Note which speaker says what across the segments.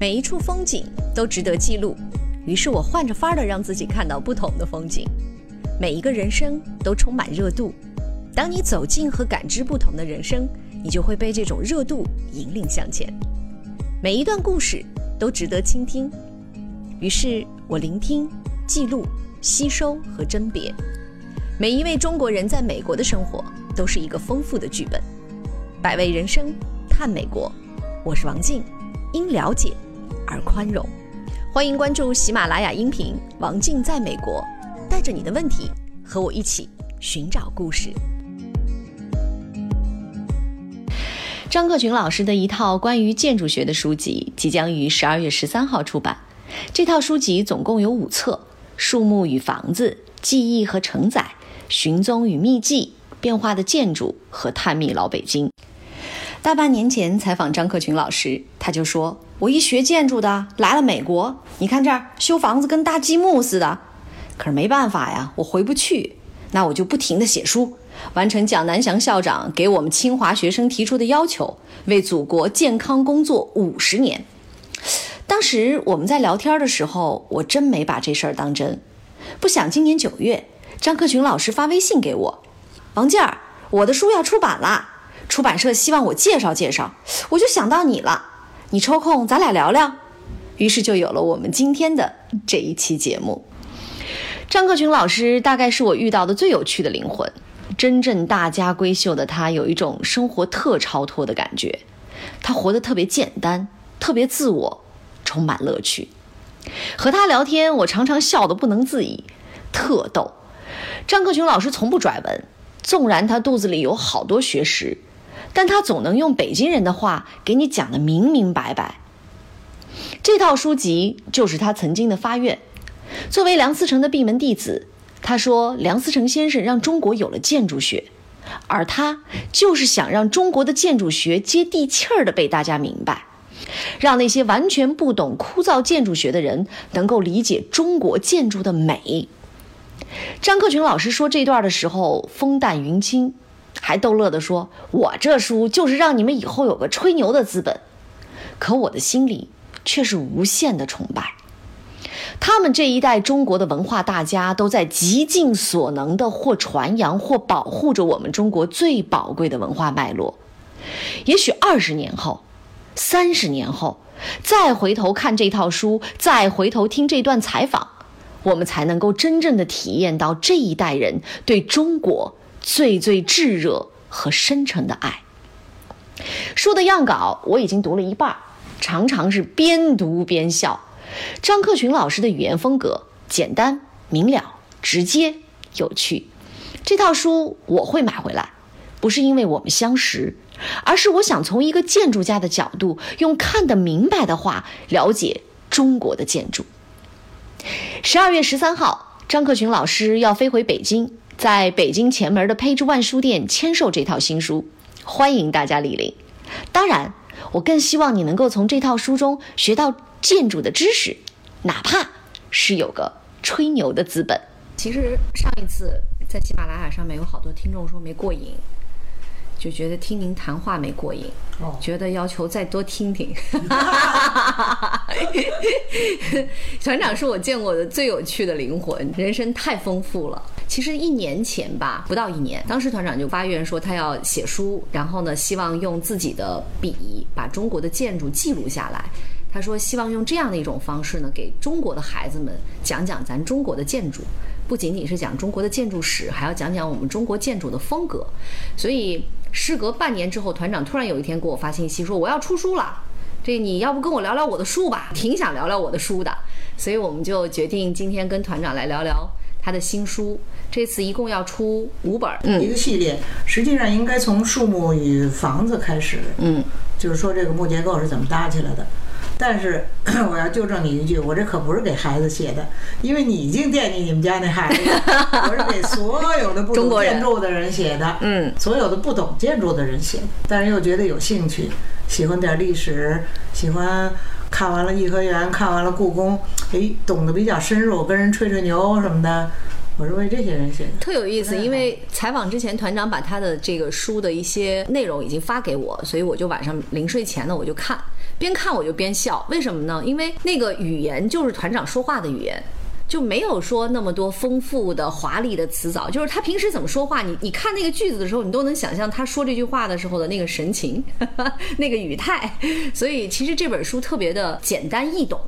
Speaker 1: 每一处风景都值得记录，于是我换着法儿的让自己看到不同的风景。每一个人生都充满热度，当你走进和感知不同的人生，你就会被这种热度引领向前。每一段故事都值得倾听，于是我聆听、记录、吸收和甄别。每一位中国人在美国的生活都是一个丰富的剧本。百味人生，探美国，我是王静，因了解。而宽容，欢迎关注喜马拉雅音频《王静在美国》，带着你的问题和我一起寻找故事。张克群老师的一套关于建筑学的书籍即将于十二月十三号出版。这套书籍总共有五册：《树木与房子》《记忆和承载》《寻踪与秘迹》《变化的建筑》和《探秘老北京》。大半年前采访张克群老师，他就说。我一学建筑的来了美国，你看这儿修房子跟搭积木似的，可是没办法呀，我回不去，那我就不停的写书，完成蒋南翔校长给我们清华学生提出的要求，为祖国健康工作五十年。当时我们在聊天的时候，我真没把这事儿当真。不想今年九月，张克群老师发微信给我，王健儿，我的书要出版了，出版社希望我介绍介绍，我就想到你了。你抽空咱俩聊聊，于是就有了我们今天的这一期节目。张克群老师大概是我遇到的最有趣的灵魂，真正大家闺秀的他有一种生活特超脱的感觉，他活得特别简单，特别自我，充满乐趣。和他聊天，我常常笑得不能自已，特逗。张克群老师从不拽文，纵然他肚子里有好多学识。但他总能用北京人的话给你讲得明明白白。这套书籍就是他曾经的发愿。作为梁思成的闭门弟子，他说梁思成先生让中国有了建筑学，而他就是想让中国的建筑学接地气儿的被大家明白，让那些完全不懂枯燥建筑学的人能够理解中国建筑的美。张克群老师说这段的时候，风淡云轻。还逗乐地说：“我这书就是让你们以后有个吹牛的资本。”可我的心里却是无限的崇拜。他们这一代中国的文化大家都在极尽所能的或传扬或保护着我们中国最宝贵的文化脉络。也许二十年后、三十年后，再回头看这套书，再回头听这段采访，我们才能够真正的体验到这一代人对中国。最最炙热和深沉的爱。书的样稿我已经读了一半，常常是边读边笑。张克群老师的语言风格简单明了、直接有趣。这套书我会买回来，不是因为我们相识，而是我想从一个建筑家的角度，用看得明白的话了解中国的建筑。十二月十三号，张克群老师要飞回北京。在北京前门的 Page One 书店签售这套新书，欢迎大家莅临。当然，我更希望你能够从这套书中学到建筑的知识，哪怕是有个吹牛的资本。其实上一次在喜马拉雅上面有好多听众说没过瘾。就觉得听您谈话没过瘾，觉得要求再多听听。团长是我见过的最有趣的灵魂，人生太丰富了。其实一年前吧，不到一年，当时团长就发愿说他要写书，然后呢，希望用自己的笔把中国的建筑记录下来。他说希望用这样的一种方式呢，给中国的孩子们讲讲咱中国的建筑，不仅仅是讲中国的建筑史，还要讲讲我们中国建筑的风格。所以。事隔半年之后，团长突然有一天给我发信息说：“我要出书了，这你要不跟我聊聊我的书吧？挺想聊聊我的书的。”所以我们就决定今天跟团长来聊聊他的新书。这次一共要出五本，
Speaker 2: 一个系列。实际上应该从树木与房子开始，
Speaker 1: 嗯，
Speaker 2: 就是说这个木结构是怎么搭起来的。但是 我要纠正你一句，我这可不是给孩子写的，因为你已经惦记你们家那孩子。我是给所有的不懂建筑的人写的，
Speaker 1: 嗯，
Speaker 2: 所有的不懂建筑的人写，但是又觉得有兴趣，喜欢点历史，喜欢看完了颐和园，看完了故宫，哎，懂得比较深入，跟人吹吹牛什么的。我是为这些人写的，
Speaker 1: 特有意思。因为采访之前，团长把他的这个书的一些内容已经发给我，所以我就晚上临睡前呢，我就看。边看我就边笑，为什么呢？因为那个语言就是团长说话的语言。就没有说那么多丰富的、华丽的词藻，就是他平时怎么说话，你你看那个句子的时候，你都能想象他说这句话的时候的那个神情、那个语态。所以其实这本书特别的简单易懂，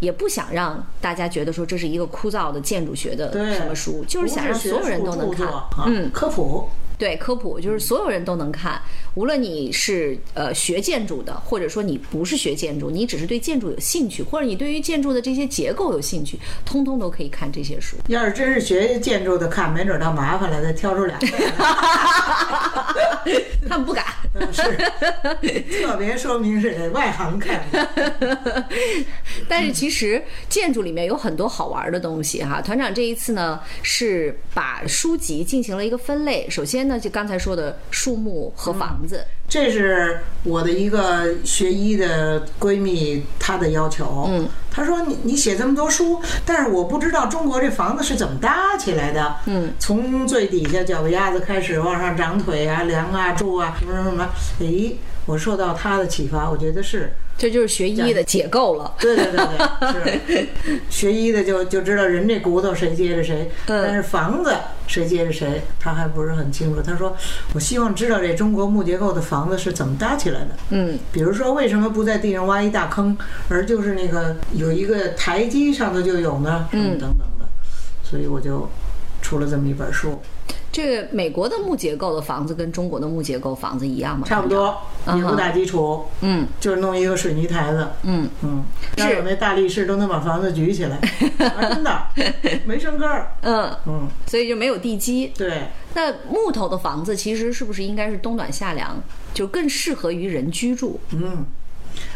Speaker 1: 也不想让大家觉得说这是一个枯燥的建筑学的什么书，就是想让所有人都能看。
Speaker 2: 嗯，科普。
Speaker 1: 对科普就是所有人都能看，无论你是呃学建筑的，或者说你不是学建筑，你只是对建筑有兴趣，或者你对于建筑的这些结构有兴趣，通通都可以看这些书。
Speaker 2: 要是真是学建筑的看，没准倒麻烦了，再挑出两个。
Speaker 1: 他们不敢，
Speaker 2: 是特别说明是给外行看。
Speaker 1: 但是其实建筑里面有很多好玩的东西哈。团长这一次呢是把书籍进行了一个分类，首先呢。那就刚才说的树木和房子，
Speaker 2: 这是我的一个学医的闺蜜她的要求。嗯，她说你你写这么多书，但是我不知道中国这房子是怎么搭起来的。嗯，从最底下脚丫子开始往上长腿啊、梁啊、柱啊什么什么什么。诶，我受到他的启发，我觉得是。
Speaker 1: 这就是学医的解构了。
Speaker 2: 对对对对，是学医的就就知道人这骨头谁接着谁，但是房子谁接着谁，他还不是很清楚。他说：“我希望知道这中国木结构的房子是怎么搭起来的。”嗯，比如说为什么不在地上挖一大坑，而就是那个有一个台阶上头就有呢？嗯，等等的。所以我就出了这么一本书。
Speaker 1: 这个美国的木结构的房子跟中国的木结构房子一样吗？
Speaker 2: 差不多，也不打基础，嗯，就是弄一个水泥台子，嗯嗯，是有那大力士都能把房子举起来，真的 没生根儿，
Speaker 1: 嗯嗯，所以就没有地基。
Speaker 2: 对，
Speaker 1: 那木头的房子其实是不是应该是冬暖夏凉，就更适合于人居住？嗯。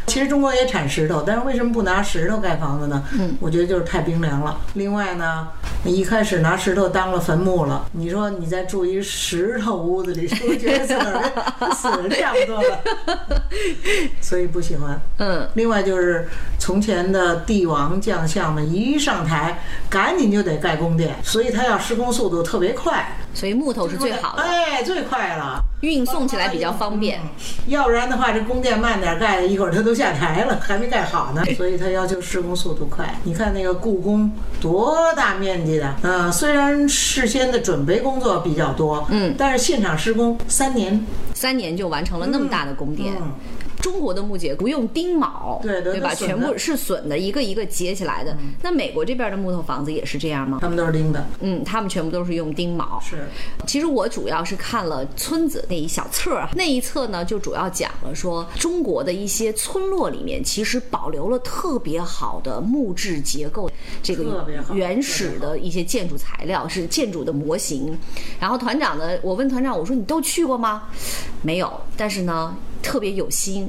Speaker 2: 其实中国也产石头，但是为什么不拿石头盖房子呢？嗯，我觉得就是太冰凉了。另外呢，一开始拿石头当了坟墓了。你说你再住一石头屋子里，是不是觉得死人死人差不多了？所以不喜欢。嗯。另外就是从前的帝王将相们一上台，赶紧就得盖宫殿，所以他要施工速度特别快。
Speaker 1: 所以木头是最好的，
Speaker 2: 哎，最快了，
Speaker 1: 运送起来比较方便。
Speaker 2: 要不然的话，这宫殿慢点盖，一会儿它都下台了，还没盖好呢。所以他要求施工速度快。你看那个故宫多大面积的，嗯，虽然事先的准备工作比较多，嗯，但是现场施工三年，
Speaker 1: 三年就完成了那么大的宫殿。中国的木结不用钉铆，
Speaker 2: 对
Speaker 1: 对吧？全部是榫的，一个一个结起来的。那美国这边的木头房子也是这样吗？
Speaker 2: 他们都是钉的。
Speaker 1: 嗯，他们全部都是用钉铆。
Speaker 2: 是。
Speaker 1: 其实我主要是看了村子那一小册儿，那一册呢就主要讲了说中国的一些村落里面其实保留了特别好的木质结构，这个原始的一些建筑材料是建筑的模型。然后团长呢，我问团长我说你都去过吗？没有，但是呢。特别有心，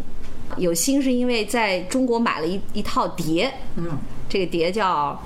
Speaker 1: 有心是因为在中国买了一一套碟，嗯，这个碟叫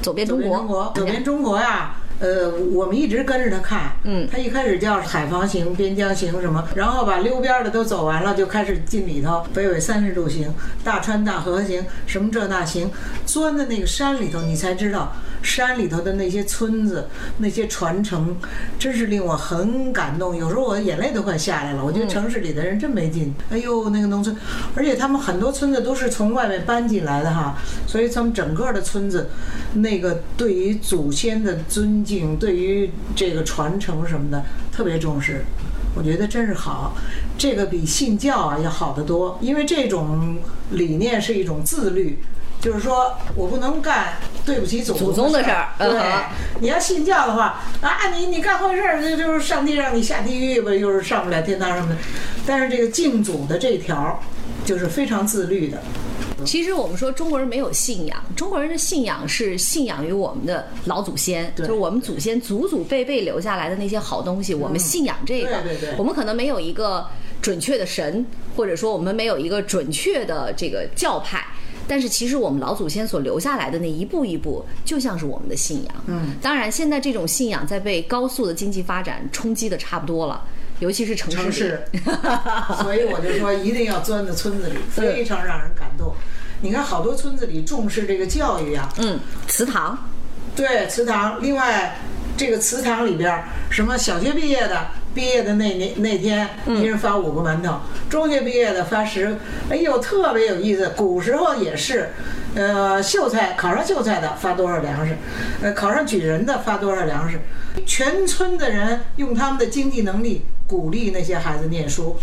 Speaker 1: 《走遍中国》，
Speaker 2: 走遍中国呀。呃，我们一直跟着他看，嗯，他一开始叫海防行、边疆行什么，然后把溜边的都走完了，就开始进里头，北纬三十度行、大川大河行，什么这那行，钻在那个山里头，你才知道山里头的那些村子、那些传承，真是令我很感动。有时候我的眼泪都快下来了。我觉得城市里的人真没劲。哎呦，那个农村，而且他们很多村子都是从外面搬进来的哈，所以他们整个的村子，那个对于祖先的尊敬。对于这个传承什么的特别重视，我觉得真是好。这个比信教啊要好得多，因为这种理念是一种自律，就是说我不能干对不起祖
Speaker 1: 祖宗的事儿。
Speaker 2: 对，你要信教的话啊，你你干坏事儿，就就是上帝让你下地狱吧，又是上不了天堂什么的。但是这个敬祖的这条，就是非常自律的。
Speaker 1: 其实我们说中国人没有信仰，中国人的信仰是信仰于我们的老祖先，就是我们祖先祖祖辈辈留下来的那些好东西，我们信仰这个。
Speaker 2: 对对对。
Speaker 1: 我们可能没有一个准确的神，或者说我们没有一个准确的这个教派，但是其实我们老祖先所留下来的那一步一步，就像是我们的信仰。嗯。当然，现在这种信仰在被高速的经济发展冲击的差不多了，尤其是城
Speaker 2: 市。城市。所以我就说，一定要钻到村子里，非常让人感动。你看，好多村子里重视这个教育啊。
Speaker 1: 嗯，祠堂，
Speaker 2: 对，祠堂。另外，这个祠堂里边，什么小学毕业的毕业的那年那天，一人发五个馒头；中学毕业的发十。哎呦，特别有意思。古时候也是，呃，秀才考上秀才的发多少粮食，呃，考上举人的发多少粮食，全村的人用他们的经济能力鼓励那些孩子念书。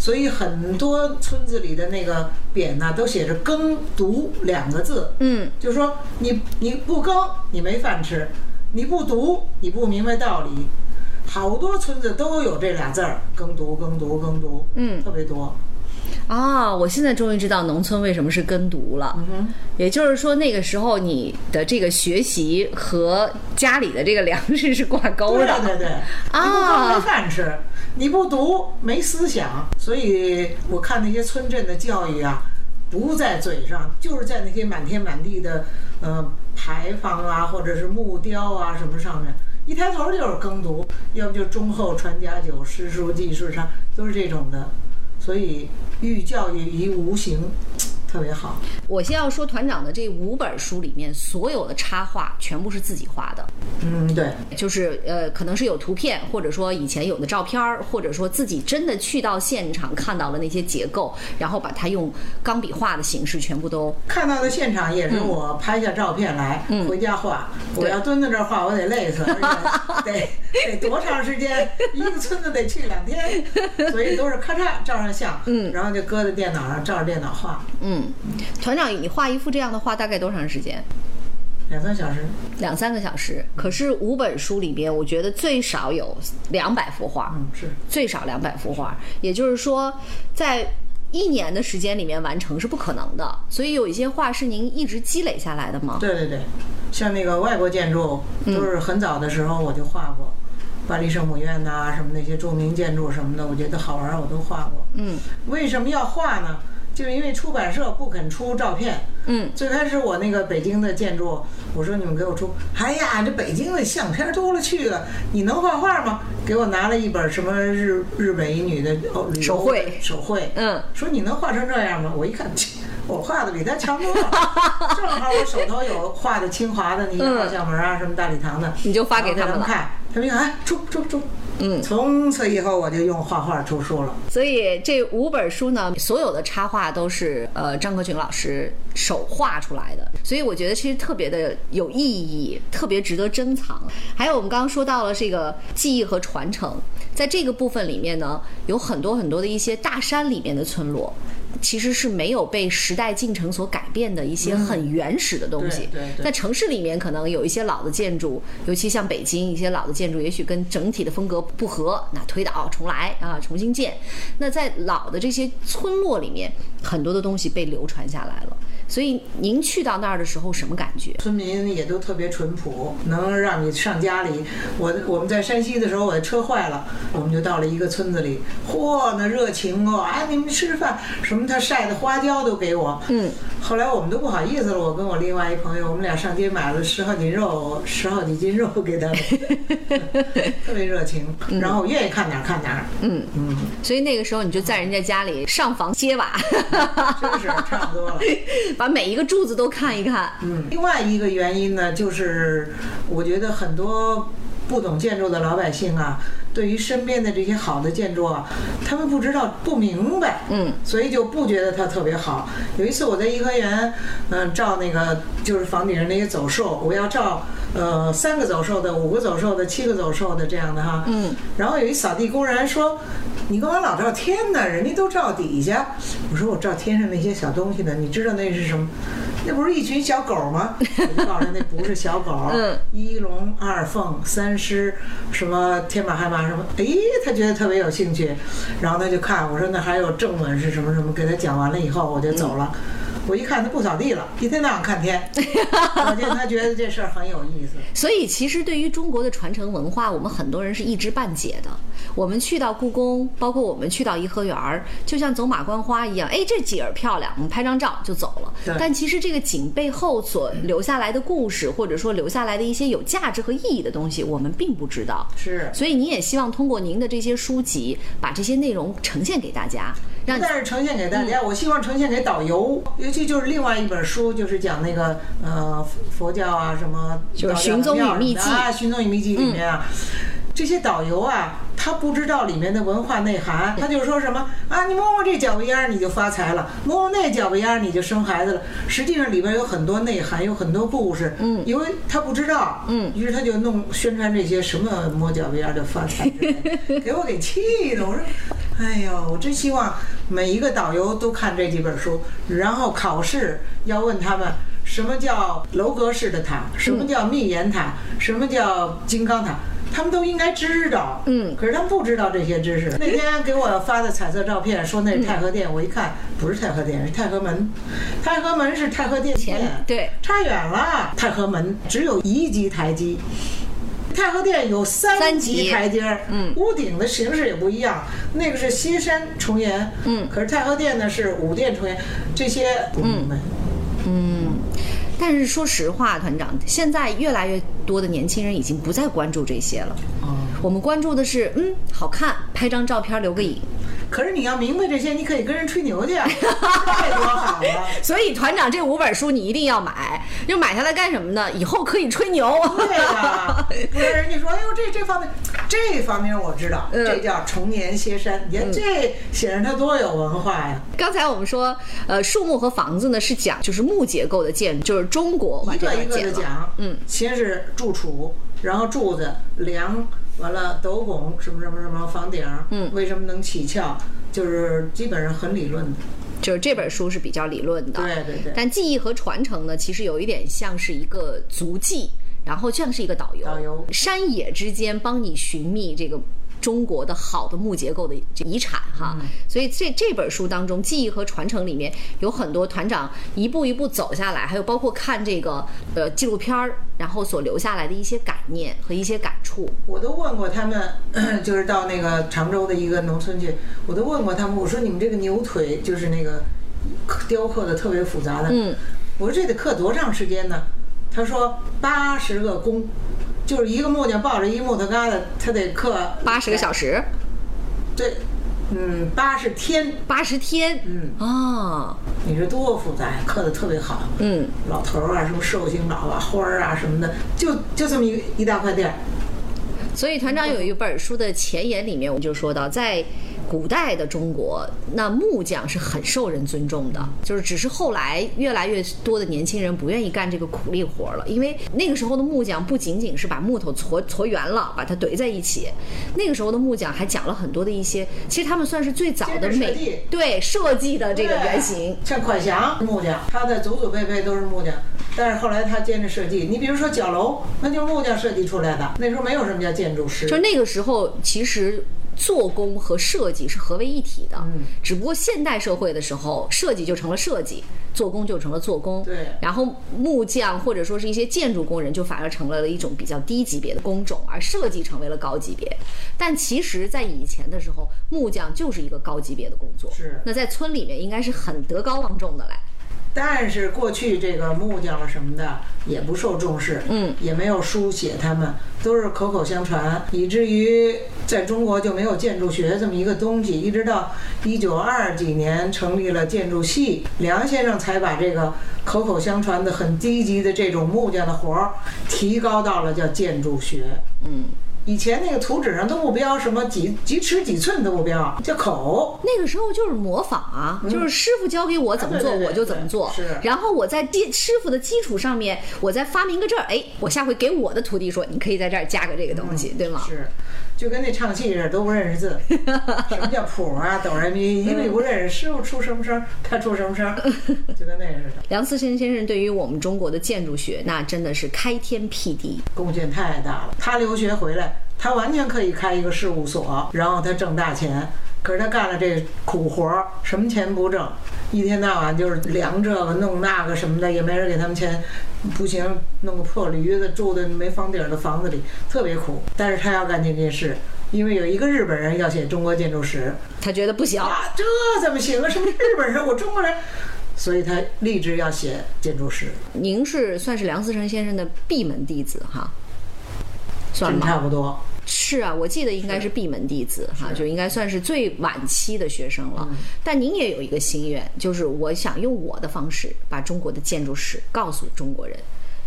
Speaker 2: 所以很多村子里的那个匾呢，都写着“耕读”两个字。
Speaker 1: 嗯，
Speaker 2: 就是说你你不耕，你没饭吃；你不读，你不明白道理。好多村子都有这俩字儿，“耕读”“耕读”“耕读”，
Speaker 1: 嗯，
Speaker 2: 特别多。
Speaker 1: 啊，我现在终于知道农村为什么是耕读了。
Speaker 2: 嗯
Speaker 1: 也就是说，那个时候你的这个学习和家里的这个粮食是挂钩的。
Speaker 2: 对对对，啊没饭吃，你不读没思想。所以我看那些村镇的教育啊，不在嘴上，就是在那些满天满地的呃牌坊啊，或者是木雕啊什么上面，一抬头就是耕读，要不就忠厚传家久，诗书记事上都是这种的。所以寓教育于无形，特别好。
Speaker 1: 我先要说，团长的这五本书里面，所有的插画全部是自己画的，
Speaker 2: 嗯，对，
Speaker 1: 就是呃，可能是有图片，或者说以前有的照片儿，或者说自己真的去到现场看到了那些结构，然后把它用钢笔画的形式全部都
Speaker 2: 看到的现场也是我拍下照片来，回家画。我要蹲在这儿画，我得累死，而且得得多长时间？一个村子得去两天，所以都是咔嚓照上相，嗯，然后就搁在电脑上，照着电脑画，
Speaker 1: 嗯，团长，你画一幅这样的画大概多长时间？
Speaker 2: 两三小时。
Speaker 1: 两三个小时。可是五本书里边，我觉得最少有两百幅画，
Speaker 2: 嗯，是
Speaker 1: 最少两百幅画。也就是说，在一年的时间里面完成是不可能的。所以有一些画是您一直积累下来的吗？
Speaker 2: 对对对，像那个外国建筑，都是很早的时候我就画过，巴黎圣母院呐、什么那些著名建筑什么的，我觉得好玩，我都画过。
Speaker 1: 嗯
Speaker 2: 为什么要画呢？就是因为出版社不肯出照片。
Speaker 1: 嗯，
Speaker 2: 最开始我那个北京的建筑，我说你们给我出，哎呀，这北京的相片多了去了，你能画画吗？给我拿了一本什么日日本一女的哦
Speaker 1: 手绘
Speaker 2: 手绘，
Speaker 1: 嗯，
Speaker 2: 说你能画成这样吗？我一看，切我画的比他强多了。正好我手头有画的清华的那些
Speaker 1: 嗯
Speaker 2: 二校门啊，什么大礼堂的，
Speaker 1: 你就发给他们
Speaker 2: 看，他们一看，哎，出出出，
Speaker 1: 嗯
Speaker 2: 从此以后我就用画画出书了。
Speaker 1: 所以这五本书呢，所有的插画都是呃张克群老师手画出来的，所以我觉得其实特别的有意义，特别值得珍藏。还有我们刚刚说到了这个记忆和传承，在这个部分里面呢，有很多很多的一些大山里面的村落。其实是没有被时代进程所改变的一些很原始的东西。
Speaker 2: 对对对
Speaker 1: 在城市里面，可能有一些老的建筑，尤其像北京一些老的建筑，也许跟整体的风格不合，那推倒重来啊，重新建。那在老的这些村落里面，很多的东西被流传下来了。所以您去到那儿的时候，什么感觉？
Speaker 2: 村民也都特别淳朴，能让你上家里。我我们在山西的时候，我的车坏了，我们就到了一个村子里，嚯，那热情哦！哎，你们吃饭什么？他晒的花椒都给我。
Speaker 1: 嗯，
Speaker 2: 后来我们都不好意思了，我跟我另外一朋友，我们俩上街买了十好几肉，十好几斤肉给他们，特别热情。然后我愿意看哪儿看哪儿。
Speaker 1: 嗯
Speaker 2: 嗯，
Speaker 1: 所以那个时候你就在人家家里上房揭瓦，
Speaker 2: 真是差不多了。
Speaker 1: 把每一个柱子都看一看。
Speaker 2: 嗯，另外一个原因呢，就是我觉得很多不懂建筑的老百姓啊，对于身边的这些好的建筑啊，他们不知道不明白，
Speaker 1: 嗯，
Speaker 2: 所以就不觉得它特别好。有一次我在颐和园，嗯、照那个就是房顶上那些走兽，我要照呃三个走兽的、五个走兽的、七个走兽的这样的哈，
Speaker 1: 嗯，
Speaker 2: 然后有一扫地工人说：“你干嘛老照天呢？人家都照底下。”我说：“我照天上那些小东西呢，你知道那是什么？那不是一群小狗吗？”我就告诉他那不是小狗，
Speaker 1: 嗯，
Speaker 2: 一龙二凤三狮，什么天马海马什么，哎，他觉得特别有兴趣，然后他就看我说那还有正文是什么什么，给他讲完了以后我就走了。我一看他不扫地了，一天到晚看天，可见他觉得这事儿很有意思。
Speaker 1: 所以，其实对于中国的传承文化，我们很多人是一知半解的。我们去到故宫，包括我们去到颐和园儿，就像走马观花一样，哎，这景儿漂亮，我们拍张照就走了。但其实这个景背后所留下来的故事，或者说留下来的一些有价值和意义的东西，我们并不知道。
Speaker 2: 是，
Speaker 1: 所以，您也希望通过您的这些书籍，把这些内容呈现给大家，让
Speaker 2: 但是呈现给大家，我希望呈现给导游，尤其就是另外一本书，就是讲那个呃佛教啊什么，
Speaker 1: 就是寻踪与秘籍
Speaker 2: 啊，寻踪与秘籍里面啊。这些导游啊，他不知道里面的文化内涵，他就说什么啊，你摸摸这脚背丫你就发财了，摸摸那脚背丫你就生孩子了。实际上里边有很多内涵，有很多故事。嗯，因为他不知道，
Speaker 1: 嗯
Speaker 2: 于是他就弄宣传这些什么摸脚背丫就发财 给我给气的。我说，哎呦，我真希望每一个导游都看这几本书，然后考试要问他们。什么叫楼阁式的塔？什么叫密檐塔？什么叫金刚塔？他们都应该知道。
Speaker 1: 嗯
Speaker 2: 可是他们不知道这些知识。那天给我发的彩色照片，说那是太和殿，我一看不是太和殿，是太和门。太和门是太和殿
Speaker 1: 前，对
Speaker 2: 差远了。太和门只有一级台基。太和殿有三
Speaker 1: 三级
Speaker 2: 级台阶儿，
Speaker 1: 嗯
Speaker 2: 屋顶的形式也不一样，那个是西山重檐，
Speaker 1: 嗯
Speaker 2: 可是太和殿呢是五殿重檐，这些不明白。
Speaker 1: 嗯，但是说实话，团长，现在越来越多的年轻人已经不再关注这些了。
Speaker 2: 哦，
Speaker 1: 我们关注的是，嗯，好看，拍张照片留个影。
Speaker 2: 可是你要明白这些，你可以跟人吹牛去啊，这多好啊！
Speaker 1: 所以团长这五本书你一定要买，就买下来干什么呢？以后可以吹牛。
Speaker 2: 对呀、不然人家说，哎呦，这这方面，这方面我知道，
Speaker 1: 嗯
Speaker 2: 这叫重檐歇山。你看这显示他多有文化呀！
Speaker 1: 刚才我们说，呃，树木和房子呢是讲就是木结构的建筑，就是中国
Speaker 2: 一个一个。的讲，
Speaker 1: 嗯，
Speaker 2: 先是柱础，然后柱子、梁，完了斗拱，什么什么什么房顶，
Speaker 1: 嗯
Speaker 2: 为什么能起翘，就是基本上很理论的。
Speaker 1: 就是这本书是比较理论的。
Speaker 2: 对对对
Speaker 1: 但记忆和传承呢，其实有一点像是一个足迹，然后像是一个导游，
Speaker 2: 导游
Speaker 1: 山野之间帮你寻觅这个。中国的好的木结构的这遗产哈，
Speaker 2: 嗯
Speaker 1: 所以这这本书当中，记忆和传承里面有很多团长一步一步走下来，还有包括看这个呃纪录片儿，然后所留下来的一些感念和一些感触。
Speaker 2: 我都问过他们，就是到那个常州的一个农村去，我都问过他们，我说你们这个牛腿就是那个雕刻的特别复杂的，
Speaker 1: 嗯，
Speaker 2: 我说这得刻多长时间呢？他说八十个工，就是一个木匠抱着一木头疙瘩，他得刻
Speaker 1: 八十个小时，
Speaker 2: 对，嗯，八十天，
Speaker 1: 八十天，
Speaker 2: 嗯，
Speaker 1: 啊，
Speaker 2: 你说多复杂呀，刻的特别好。
Speaker 1: 嗯，
Speaker 2: 老头儿啊，什么寿星老啊，花儿啊什么的，就就这么一一大块地儿。
Speaker 1: 所以团长有一本书的前言里面，我们就说到，在古代的中国，那木匠是很受人尊重的，就是只是后来越来越多的年轻人不愿意干这个苦力活了，因为那个时候的木匠不仅仅是把木头搓搓圆了，把它怼在一起，那个时候的木匠还讲了很多的一些，其实他们算是最早的美对设计的这个原型。
Speaker 2: 像款祥木匠，他的祖祖辈辈都是木匠，但是后来他兼着设计。你比如说角楼，那就是木匠设计出来的。那时候没有什么叫建筑师，
Speaker 1: 就那个时候，其实做工和设计是合为一体的。
Speaker 2: 嗯
Speaker 1: 只不过现代社会的时候，设计就成了设计，做工就成了做工。
Speaker 2: 对
Speaker 1: 然后木匠或者说是一些建筑工人，就反而成了一种比较低级别的工种，而设计成为了高级别。但其实，在以前的时候，木匠就是一个高级别的工作。
Speaker 2: 是
Speaker 1: 那在村里面应该是很德高望重的嘞。
Speaker 2: 但是过去这个木匠了什么的也不受重视，
Speaker 1: 嗯，
Speaker 2: 也没有书写，他们都是口口相传，以至于在中国就没有建筑学这么一个东西，一直到一九二几年成立了建筑系，梁先生才把这个口口相传的很低级的这种木匠的活儿提高到了叫建筑学。
Speaker 1: 嗯，
Speaker 2: 以前那个图纸上都不标什么几几尺几寸的目标，叫口。
Speaker 1: 那个时候就是模仿啊，就是师傅教给我怎么做，我就怎么做。
Speaker 2: 是
Speaker 1: 然后我在基师傅的基础上面，我再发明个这儿，哎，我下回给我的徒弟说，你可以在这儿加个这个东西，对吗？
Speaker 2: 嗯是，就跟那唱戏似的，都不认识字。什么叫谱啊、哆来咪，一律不认识。师傅出什么声，他出什么声，就跟那似的。
Speaker 1: 梁思成先生对于我们中国的建筑学，那真的是开天辟地。
Speaker 2: 贡献太大了。他留学回来，他完全可以开一个事务所，然后他挣大钱。可是他干了这苦活儿，什么钱不挣，一天到晚就是量这个弄那个什么的，也没人给他们钱，不行，弄个破驴子住的没房顶的房子里，特别苦。但是他要干这件事，因为有一个日本人要写中国建筑史，
Speaker 1: 他觉得不行，
Speaker 2: 啊，这怎么行啊？什么日本人，我中国人，所以他立志要写建筑史，
Speaker 1: 您是算是梁思成先生的闭门弟子哈，算
Speaker 2: 真
Speaker 1: 吗？
Speaker 2: 差不多。
Speaker 1: 是啊，我记得应该是闭门弟子哈，
Speaker 2: 是
Speaker 1: 就应该算是最晚期的学生了。但您也有一个心愿，就是我想用我的方式把中国的建筑史告诉中国人，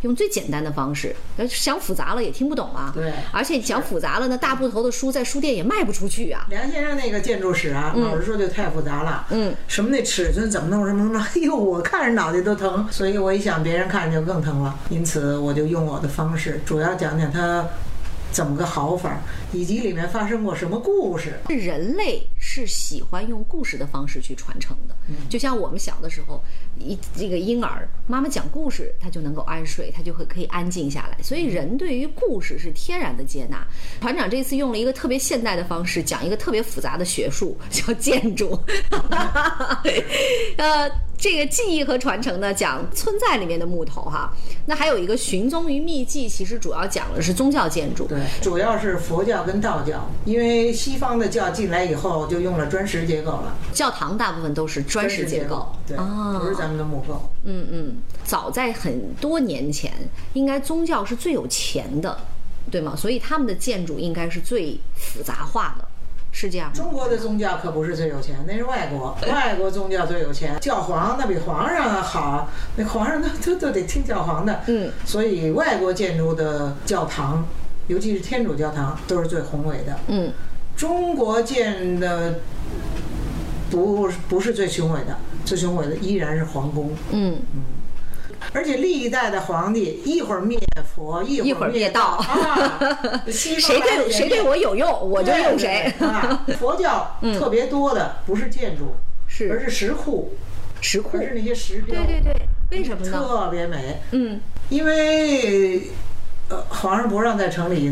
Speaker 1: 用最简单的方式，呃想复杂了也听不懂啊。
Speaker 2: 对
Speaker 1: 而且讲复杂了，那大部头的书在书店也卖不出去啊。
Speaker 2: 梁先生那个建筑史啊，老实说就太复杂了。
Speaker 1: 嗯，
Speaker 2: 什么那尺寸怎么弄，什么什么，哎呦，我看着脑袋都疼。所以我一想，别人看着就更疼了。因此，我就用我的方式，主要讲讲它怎么个好法儿，以及里面发生过什么故事。
Speaker 1: 人类是喜欢用故事的方式去传承的，就像我们小的时候，一这个婴儿，妈妈讲故事，他就能够安睡，他就会可以安静下来。所以人对于故事是天然的接纳。团长这次用了一个特别现代的方式，讲一个特别复杂的学术，叫建筑。呃，这个记忆和传承呢，讲村寨里面的木头哈。那还有一个寻踪于秘迹，其实主要讲的是宗教建筑。
Speaker 2: 对，主要是佛教跟道教，因为西方的教进来以后就用了砖石结构了，
Speaker 1: 教堂大部分都是砖石结构，
Speaker 2: 对，
Speaker 1: 啊
Speaker 2: 不是咱们的木构。
Speaker 1: 嗯嗯，早在很多年前，应该宗教是最有钱的，对吗？所以他们的建筑应该是最复杂化的，是这样吗？
Speaker 2: 中国的宗教可不是最有钱，那是外国，外国宗教最有钱。教皇那比皇上好，那皇上那都都得听教皇的。
Speaker 1: 嗯，
Speaker 2: 所以外国建筑的教堂，尤其是天主教堂，都是最宏伟的。
Speaker 1: 嗯。
Speaker 2: 中国建的不不是最雄伟的，最雄伟的依然是皇宫。
Speaker 1: 嗯。
Speaker 2: 嗯，而且历代的皇帝一会儿灭佛，一
Speaker 1: 一会儿灭道。
Speaker 2: 啊，西方
Speaker 1: 谁对谁对我有用，我就用谁。
Speaker 2: 啊，佛教特别多的不是建筑，是。而
Speaker 1: 是
Speaker 2: 是石窟，
Speaker 1: 石窟，
Speaker 2: 是那些石雕，
Speaker 1: 对对对，为什么呢？
Speaker 2: 特别美。
Speaker 1: 嗯。
Speaker 2: 因为呃，皇上不让在城里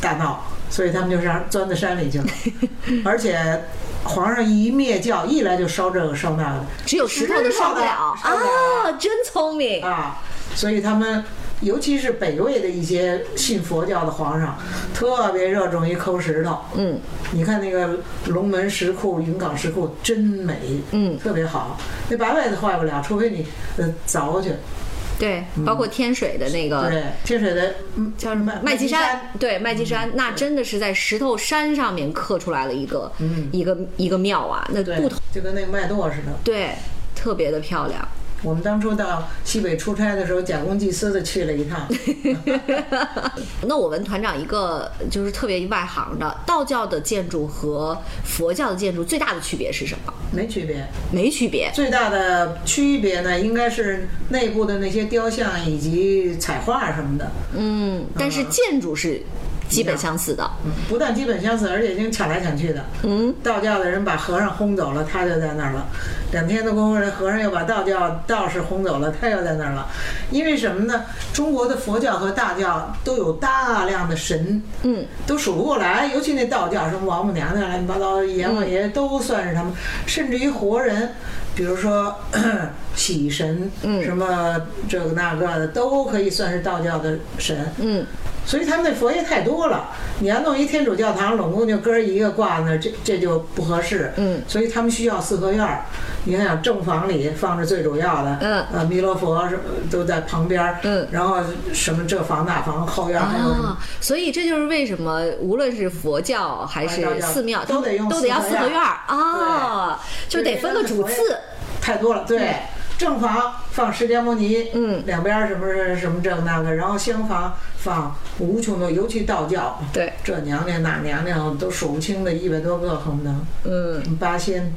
Speaker 2: 大闹，所以他们就让钻到山里去了。而且皇上一灭教，一来就烧这个烧那个，
Speaker 1: 只有石头的 烧不了啊，真聪明。
Speaker 2: 啊，所以他们。尤其是北魏的一些信佛教的皇上，特别热衷于抠石头。
Speaker 1: 嗯
Speaker 2: 你看那个龙门石窟、云冈石窟真美，
Speaker 1: 嗯，
Speaker 2: 特别好。那八辈子坏不了，除非你呃凿去。
Speaker 1: 对，包括天水的那个
Speaker 2: 对，天水的嗯
Speaker 1: 叫什么？
Speaker 2: 麦
Speaker 1: 麦积山
Speaker 2: 山，，
Speaker 1: 对麦积山，那真的是在石头山上面刻出来了一个
Speaker 2: 嗯。
Speaker 1: 一个一个庙啊，那
Speaker 2: 对
Speaker 1: 不同，
Speaker 2: 就跟那个麦垛似的。
Speaker 1: 对，特别的漂亮。
Speaker 2: 我们当初到西北出差的时候，假公济私的去了一趟。
Speaker 1: 那我问团长一个就是特别外行的，道教的建筑和佛教的建筑最大的区别是什么？
Speaker 2: 没区别，
Speaker 1: 没区别。
Speaker 2: 最大的区别呢，应该是内部的那些雕像以及彩画什么的。
Speaker 1: 嗯，但是建筑是基本相似的。
Speaker 2: 嗯，不但基本相似，而且已经抢来抢去的。
Speaker 1: 嗯，
Speaker 2: 道教的人把和尚轰走了，他就在那儿了。两天的功夫，这和尚又把道教道士轰走了，他又在那儿了。因为什么呢？中国的佛教和大教都有大量的神，
Speaker 1: 嗯，
Speaker 2: 都数不过来。尤其那道教，什么王母娘娘、乱七八糟、阎王爷都算是他们，甚至于活人，比如说 喜神，
Speaker 1: 嗯
Speaker 2: 什么这个那个的，都可以算是道教的神。
Speaker 1: 嗯，
Speaker 2: 所以他们那佛爷太多了，你要弄一天主教堂，拢共就哥儿一个挂那儿，这这就不合适。
Speaker 1: 嗯
Speaker 2: 所以他们需要四合院儿。你看想正房里放着最主要的，
Speaker 1: 嗯
Speaker 2: 呃，弥勒佛是都在旁边儿，
Speaker 1: 嗯
Speaker 2: 然后什么这房那房，后院儿还有什么。
Speaker 1: 啊，所以这就是为什么无论是佛教还是寺庙，
Speaker 2: 都得用
Speaker 1: 都得要
Speaker 2: 四合院
Speaker 1: 儿啊，就得分个主次。
Speaker 2: 太多了，对，正房放释迦牟尼，
Speaker 1: 嗯
Speaker 2: 两边儿什么什么这个那个，然后厢房放无穷多，尤其道教，
Speaker 1: 对，
Speaker 2: 这娘娘那娘娘都数不清的一百多个，恨不得
Speaker 1: 嗯，
Speaker 2: 八仙。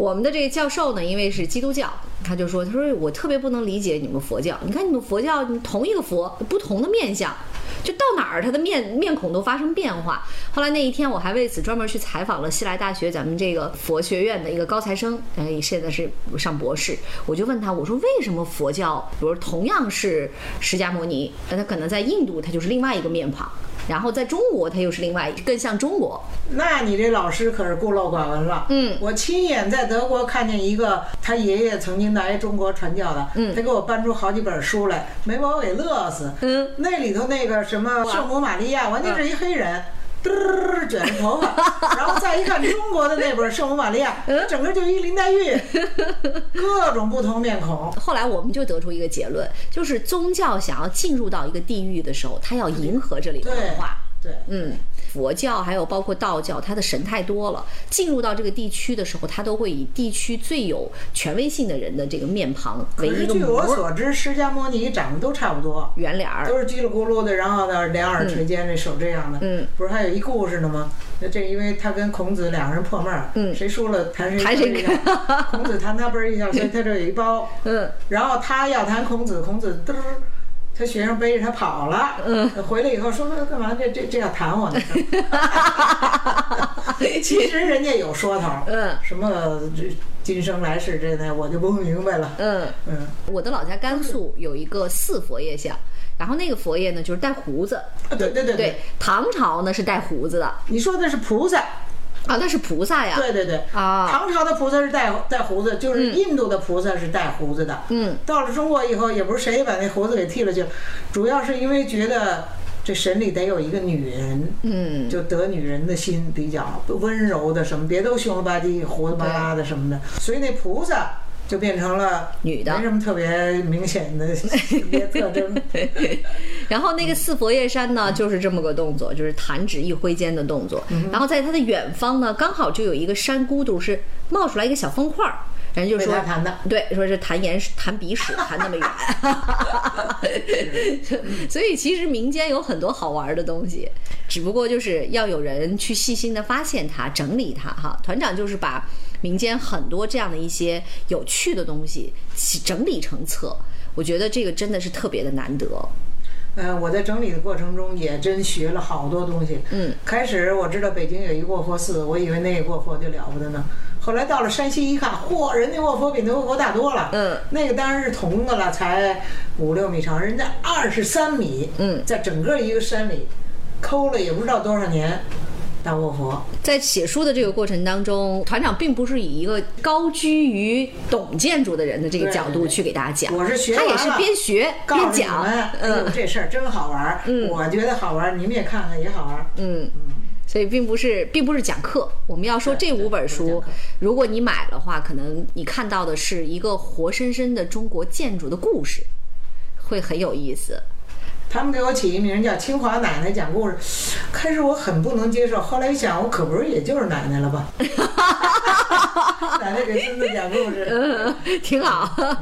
Speaker 1: 我们的这个教授呢，因为是基督教，他就说，他说我特别不能理解你们佛教，你看你们佛教，同一个佛，不同的面相。就到哪儿，他的面面孔都发生变化。后来那一天，我还为此专门去采访了西来大学咱们这个佛学院的一个高材生，呃，现在是上博士。我就问他，我说为什么佛教，比如同样是释迦牟尼，那他可能在印度他就是另外一个面庞，然后在中国它又是另外更像中国。
Speaker 2: 那你这老师可是孤陋寡闻了。
Speaker 1: 嗯
Speaker 2: 我亲眼在德国看见一个，他爷爷曾经来中国传教的，
Speaker 1: 嗯
Speaker 2: 他给我搬出好几本书来，没把我给乐死。
Speaker 1: 嗯，
Speaker 2: 那里头那个什么圣母玛利亚，完全是一黑人。嘚儿卷着头发，然后再一看中国的那本《圣母玛利亚 》，
Speaker 1: 嗯
Speaker 2: 整个就一林黛玉，各种不同面孔。
Speaker 1: 后来我们就得出一个结论，就是宗教想要进入到一个地域的时候，它要迎合这里的文化。
Speaker 2: 对，
Speaker 1: 嗯，佛教还有包括道教，它的神太多了。进入到这个地区的时候，它都会以地区最有权威性的人的这个面庞为一个模儿，
Speaker 2: 我所知，释迦牟尼长得都差不多，
Speaker 1: 圆脸儿。
Speaker 2: 都是叽里咕噜的，然后呢两耳垂肩，这手这样的。
Speaker 1: 嗯，
Speaker 2: 不是还有一故事呢吗？那这因为他跟孔子两个人破闷儿，
Speaker 1: 嗯
Speaker 2: 谁输了弹谁
Speaker 1: 弹谁
Speaker 2: 一下，孔子弹他嘣儿一下，所以他这有一包。
Speaker 1: 嗯，
Speaker 2: 然后他要弹孔子，孔子嘚儿，他学生背着他跑了。嗯，回来以后说说干嘛？这这这要弹我呢？其实人家有说头，
Speaker 1: 嗯
Speaker 2: 什么这今生来世这那，我就不明白了。
Speaker 1: 嗯，
Speaker 2: 嗯，
Speaker 1: 我的老家甘肃有一个四佛爷像，然后那个佛爷呢就是带胡子，
Speaker 2: 啊对对对
Speaker 1: 对，唐朝呢是带胡子的
Speaker 2: 你说的是菩萨。
Speaker 1: 啊，那是菩萨呀。
Speaker 2: 对对对，
Speaker 1: 啊
Speaker 2: 唐朝的菩萨是带带胡子，就是印度的菩萨是带胡子的。
Speaker 1: 嗯，
Speaker 2: 到了中国以后，也不是谁把那胡子给剃了去，主要是因为觉得这神里得有一个女人，
Speaker 1: 嗯，
Speaker 2: 就得女人的心比较温柔的什么，别都凶了吧唧、胡子巴拉的什么的，所以那菩萨。就变成了
Speaker 1: 女的
Speaker 2: 没什么特别明显的 性别特征。
Speaker 1: 然后那个四佛爷山呢，就是这么个动作，就是弹指一挥间的动作。然后在它的远方呢，刚好就有一个山孤独是冒出来一个小方块儿，人就说
Speaker 2: 弹的
Speaker 1: 对，说是弹眼屎、弹鼻屎，弹那么远。所以其实民间有很多好玩的东西，只不过就是要有人去细心的发现它、整理它哈。团长就是把民间很多这样的一些有趣的东西整理成册，我觉得这个真的是特别的难得。
Speaker 2: 嗯，我在整理的过程中也真学了好多东西。
Speaker 1: 嗯，
Speaker 2: 开始我知道北京有一卧佛寺，我以为那个卧佛就了不得呢。后来到了山西一看，嚯，人家卧佛比那卧佛大多了。
Speaker 1: 嗯，
Speaker 2: 那个当然是铜的了，才五六米长，人家二十三米。
Speaker 1: 嗯
Speaker 2: 在整个一个山里，抠了也不知道多少年，大卧佛。
Speaker 1: 在写书的这个过程当中，团长并不是以一个高居于懂建筑的人的这个角度去给大家讲，
Speaker 2: 我是学
Speaker 1: 他也是边学边讲嗯
Speaker 2: 这事儿真好玩儿。
Speaker 1: 嗯
Speaker 2: 我觉得好玩儿，你们也看看也好玩儿。
Speaker 1: 嗯。所以并不是，并不是讲课。我们要说这五本书如果你买的话，可能你看到的是一个活生生的中国建筑的故事，会很有意思。
Speaker 2: 他们给我起一名叫清华奶奶讲故事，开始我很不能接受，后来一想，我可不是也就是奶奶了吧？奶奶给孙子讲故事，
Speaker 1: 嗯，挺好。
Speaker 2: 嗯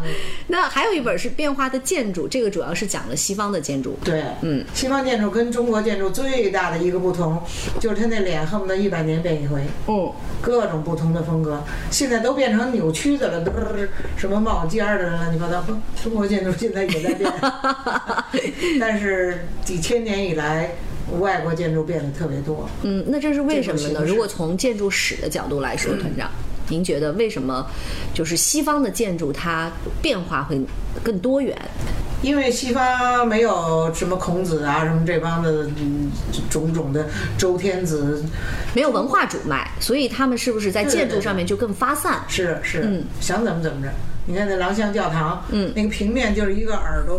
Speaker 1: 那还有一本是《变化的建筑》，这个主要是讲了西方的建筑。
Speaker 2: 对，
Speaker 1: 嗯，
Speaker 2: 西方建筑跟中国建筑最大的一个不同，就是他那脸恨不得一百年变一回，
Speaker 1: 嗯，
Speaker 2: 各种不同的风格，现在都变成扭曲的了，都是什么冒尖儿的乱七八糟。不，中国建筑现在也在变，但 是几千年以来，外国建筑变得特别多。
Speaker 1: 嗯，那这是为什么呢？如果从建筑史的角度来说，团长，您觉得为什么就是西方的建筑它变化会更多元？
Speaker 2: 因为西方没有什么孔子啊，什么这帮的嗯种种的周天子，
Speaker 1: 没有文化主脉，所以他们是不是在建筑上面就更发散？
Speaker 2: 是是，
Speaker 1: 嗯
Speaker 2: 想怎么怎么着。你看那廊香教堂，
Speaker 1: 嗯
Speaker 2: 那个平面就是一个耳朵，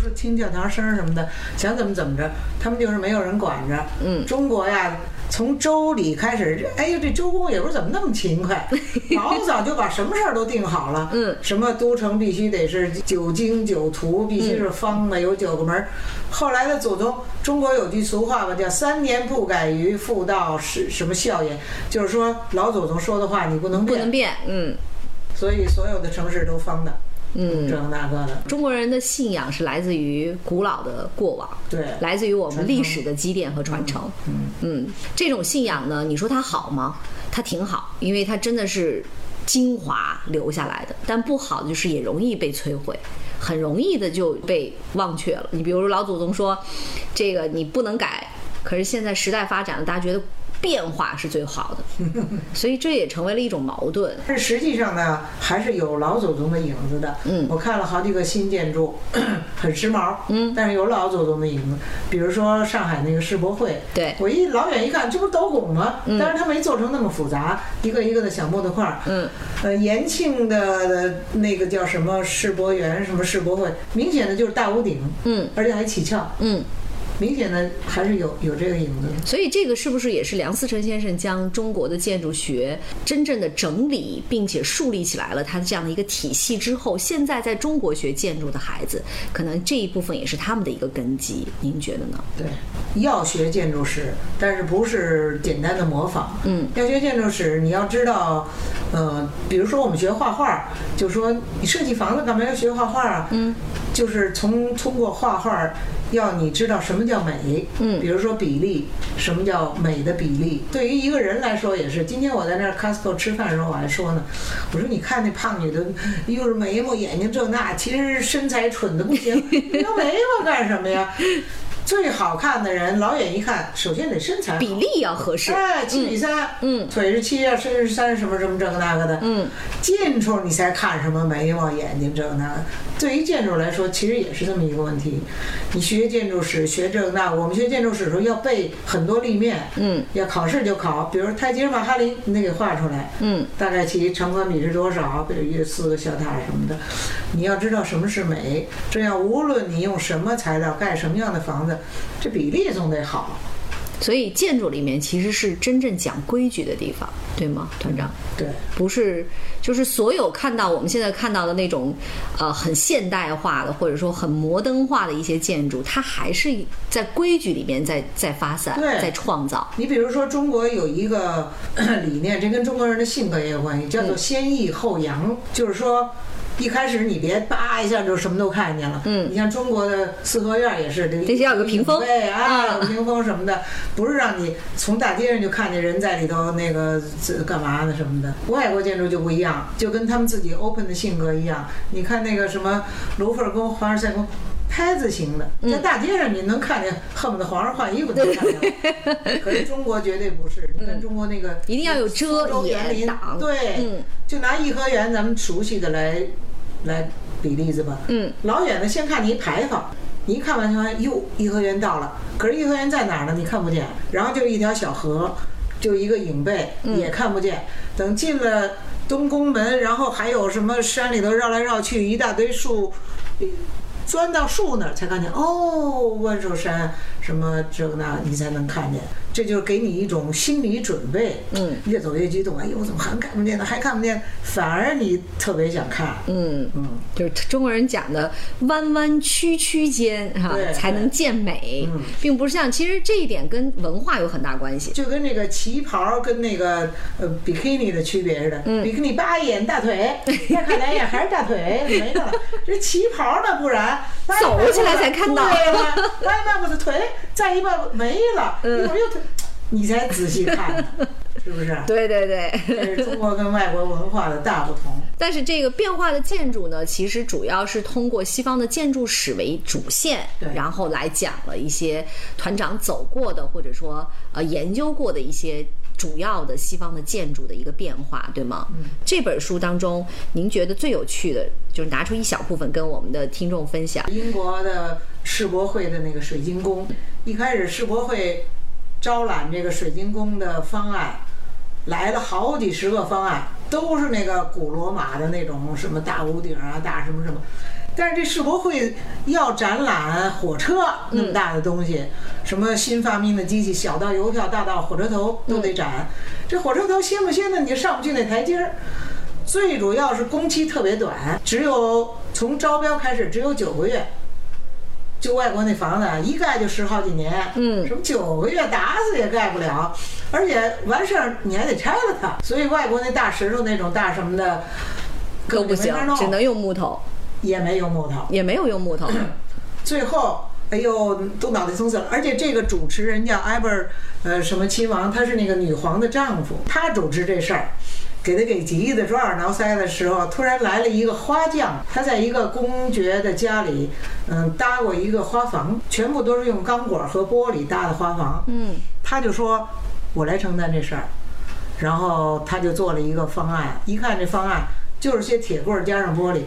Speaker 2: 是听教堂声什么的，想怎么怎么着，他们就是没有人管着。
Speaker 1: 嗯
Speaker 2: 中国呀，从周礼开始，哎呀，这周公也不知道怎么那么勤快，老早就把什么事儿都定好了。
Speaker 1: 嗯
Speaker 2: 什么都城必须得是九经九图，必须是方的，有九个门儿。后来的祖宗，中国有句俗话吧，叫“三年不改于妇道是什么孝也”，就是说老祖宗说的话你不能变，
Speaker 1: 不能变，嗯
Speaker 2: 所以所有的城市都方的，
Speaker 1: 嗯
Speaker 2: 这。个那个的，
Speaker 1: 中国人的信仰是来自于古老的过往，
Speaker 2: 对
Speaker 1: 来自于我们历史的积淀和传承。嗯这种信仰呢，你说它好吗？它挺好，因为它真的是精华留下来的。但不好的就是也容易被摧毁，很容易的就被忘却了。你比如老祖宗说，这个你不能改，可是现在时代发展了，大家觉得变化是最好的，所以这也成为了一种矛盾。
Speaker 2: 但是实际上呢，还是有老祖宗的影子的。
Speaker 1: 嗯
Speaker 2: 我看了好几个新建筑，很时髦。嗯，但是有老祖宗的影子，比如说上海那个世博会。
Speaker 1: 对
Speaker 2: 我一老远一看，这不是斗拱吗？但是它没做成那么复杂，一个一个的小木头块儿。
Speaker 1: 嗯，
Speaker 2: 呃，延庆的那个叫什么世博园，什么世博会，明显的就是大屋顶。
Speaker 1: 嗯
Speaker 2: 而且还起翘。
Speaker 1: 嗯
Speaker 2: 明显的还是有有这个影子。
Speaker 1: 所以这个是不是也是梁思成先生将中国的建筑学真正的整理，并且树立起来了他的这样的一个体系之后，现在在中国学建筑的孩子，可能这一部分也是他们的一个根基。您觉得呢？
Speaker 2: 对，要学建筑史，但是不是简单的模仿。
Speaker 1: 嗯，
Speaker 2: 要学建筑史，你要知道，呃，比如说我们学画画，就说你设计房子干嘛要学画画啊？
Speaker 1: 嗯，
Speaker 2: 就是从通过画画，要你知道什么叫美。
Speaker 1: 嗯
Speaker 2: 比如说比例，什么叫美的比例？对于一个人来说也是。今天我在那儿 Costco 吃饭的时候，我还说呢，我说你看那胖女的，又是眉毛、眼睛这那，其实身材蠢的不行，你要眉毛干什么呀？最好看的人，老远一看，首先得身材
Speaker 1: 比例要合适。
Speaker 2: 哎，七比三，
Speaker 1: 嗯
Speaker 2: 腿是七啊，身是三，什么什么这个那个的，
Speaker 1: 嗯，
Speaker 2: 近处你才看什么眉毛、眼睛这个那个。对于建筑来说，其实也是这么一个问题。你学建筑史，学这个那个，我们学建筑史的时候要背很多立面，
Speaker 1: 嗯，
Speaker 2: 要考试就考，比如泰姬玛哈林，你得给画出来，
Speaker 1: 嗯，
Speaker 2: 大概其长宽比是多少，比如一四个小塔什么的，你要知道什么是美，这样无论你用什么材料盖什么样的房子，这比例总得好。
Speaker 1: 所以建筑里面其实是真正讲规矩的地方，对吗，团长？
Speaker 2: 对，
Speaker 1: 不是，就是所有看到我们现在看到的那种，呃，很现代化的或者说很摩登化的一些建筑，它还是在规矩里面在在发散，在创造。
Speaker 2: 你比如说，中国有一个理念，这跟中国人的性格也有关系，叫做先抑后扬，就是说。一开始你别叭一下就什么都看见了，
Speaker 1: 嗯
Speaker 2: 你像中国的四合院也是，这
Speaker 1: 得要有个屏风
Speaker 2: 对啊，屏风什么的，不是让你从大街上就看见人在里头那个这干嘛呢什么的。外国建筑就不一样，就跟他们自己 open 的性格一样。你看那个什么卢浮宫、凡尔赛宫。拍子型的，
Speaker 1: 嗯
Speaker 2: 在大街上你能看见，恨不得皇上换衣服都能看见了。可是中国绝对不是，你看中国那个
Speaker 1: 嗯一定要有遮掩挡
Speaker 2: 对，
Speaker 1: 嗯
Speaker 2: 就拿颐和园咱们熟悉的来来比例子吧，
Speaker 1: 嗯，
Speaker 2: 老远的先看你一牌坊，你一看完就发现哟，颐和园到了，可是颐和园在哪儿呢？你看不见，然后就一条小河，就一个影背，
Speaker 1: 嗯
Speaker 2: 也看不见。等进了东宫门，然后还有什么山里头绕来绕去，一大堆树。钻到树那儿才看见哦，万寿山什么这个那，你才能看见。这就是给你一种心理准备。
Speaker 1: 嗯，
Speaker 2: 越走越激动，哎呦，我怎么还看不见呢？还看不见，反而你特别想看。
Speaker 1: 嗯
Speaker 2: 嗯，
Speaker 1: 就是中国人讲的弯弯曲曲间哈
Speaker 2: 对
Speaker 1: 才能见美
Speaker 2: 嗯，
Speaker 1: 并不是像其实这一点跟文化有很大关系。
Speaker 2: 就跟那个旗袍跟那个呃比基尼的区别似的，
Speaker 1: 嗯
Speaker 2: 比基尼扒一眼大腿，再看两眼还是大腿，没了。这旗袍呢，不然
Speaker 1: 走起来才看到
Speaker 2: 对了，歪半步的腿，再一半没了，
Speaker 1: 嗯
Speaker 2: 一会儿又腿，你才仔细看，是不是？
Speaker 1: 对对对。
Speaker 2: 这是中国跟外国文化的大不同。
Speaker 1: 但是这个变化的建筑呢，其实主要是通过西方的建筑史为主线，
Speaker 2: 对
Speaker 1: 然后来讲了一些团长走过的或者说呃研究过的一些主要的西方的建筑的一个变化，对吗？嗯。这本书当中，您觉得最有趣的，就是拿出一小部分跟我们的听众分享。
Speaker 2: 英国的世博会的那个水晶宫，一开始世博会招揽这个水晶宫的方案，来了好几十个方案，都是那个古罗马的那种什么大屋顶啊、大什么什么。但是这世博会要展览火车那么大的东西，什么新发明的机器，小到邮票，大到火车头都得展。这火车头掀不掀的，你就上不去那台阶儿。最主要是工期特别短，只有从招标开始只有九个月。就外国那房子啊，一盖就十好几年，
Speaker 1: 嗯
Speaker 2: 什么九个月打死也盖不了，而且完事儿你还得拆了它。所以外国那大石头那种大什么的
Speaker 1: 都不行只能用木头，
Speaker 2: 也没用木头。
Speaker 1: 也没有用木头。
Speaker 2: 最后，哎呦，都脑袋松死了。而且这个主持人叫埃贝尔，呃，什么亲王，他是那个女皇的丈夫，他主持这事儿。给他给急的抓耳挠腮的时候，突然来了一个花匠，他在一个公爵的家里，嗯，搭过一个花房，全部都是用钢管和玻璃搭的花房。
Speaker 1: 嗯
Speaker 2: 他就说：“我来承担这事儿。”然后他就做了一个方案，一看这方案就是些铁棍儿加上玻璃。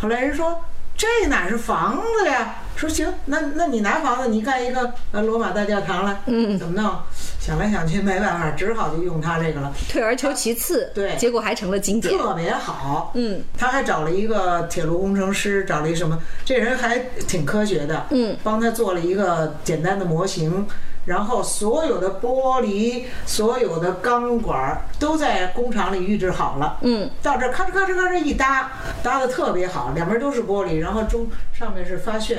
Speaker 2: 后来人说：“这哪是房子呀？”说行，那那你拿房子，你盖一个呃罗马大教堂来，
Speaker 1: 嗯
Speaker 2: 怎么弄？想来想去没办法，只好就用他这个了，
Speaker 1: 退而求其次，
Speaker 2: 对
Speaker 1: 结果还成了经典。
Speaker 2: 特别好。
Speaker 1: 嗯，
Speaker 2: 他还找了一个铁路工程师，找了一什么，这人还挺科学的，
Speaker 1: 嗯，
Speaker 2: 帮他做了一个简单的模型。然后所有的玻璃、所有的钢管儿都在工厂里预制好了。
Speaker 1: 嗯，
Speaker 2: 到这儿咔哧咔哧咔哧一搭，搭的特别好，两边都是玻璃，然后中上面是发旋，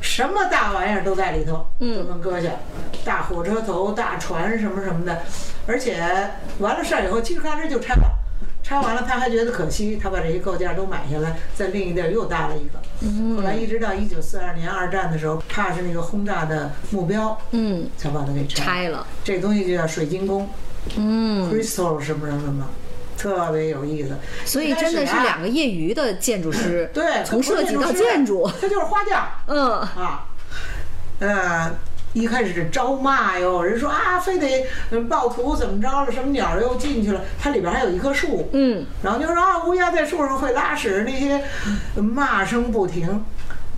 Speaker 2: 什么大玩意儿都在里头，都能搁下，大火车头、大船什么什么的，而且完了事儿以后，嘁哧咔哧就拆了。拆完了，他还觉得可惜，他把这些构件都买下来，在另一地儿又搭了一个。后来一直到一九四二年二战的时候，怕是那个轰炸的目标，
Speaker 1: 嗯，
Speaker 2: 才把它给拆。
Speaker 1: 拆了。
Speaker 2: 这东西就叫水晶宫
Speaker 1: 嗯
Speaker 2: ，，crystal 什么什么什么，特别有意思。
Speaker 1: 所以真的是两
Speaker 2: 个
Speaker 1: 个业余的建筑师，
Speaker 2: 对，
Speaker 1: 从设计到建筑，
Speaker 2: 他就是花匠
Speaker 1: 嗯，
Speaker 2: 啊，呃。一开始是招骂哟，人说啊，非得嗯报图怎么着了？什么鸟又进去了？它里边还有一棵树，
Speaker 1: 嗯，
Speaker 2: 然后就说啊，乌鸦在树上会拉屎，那些骂声不停。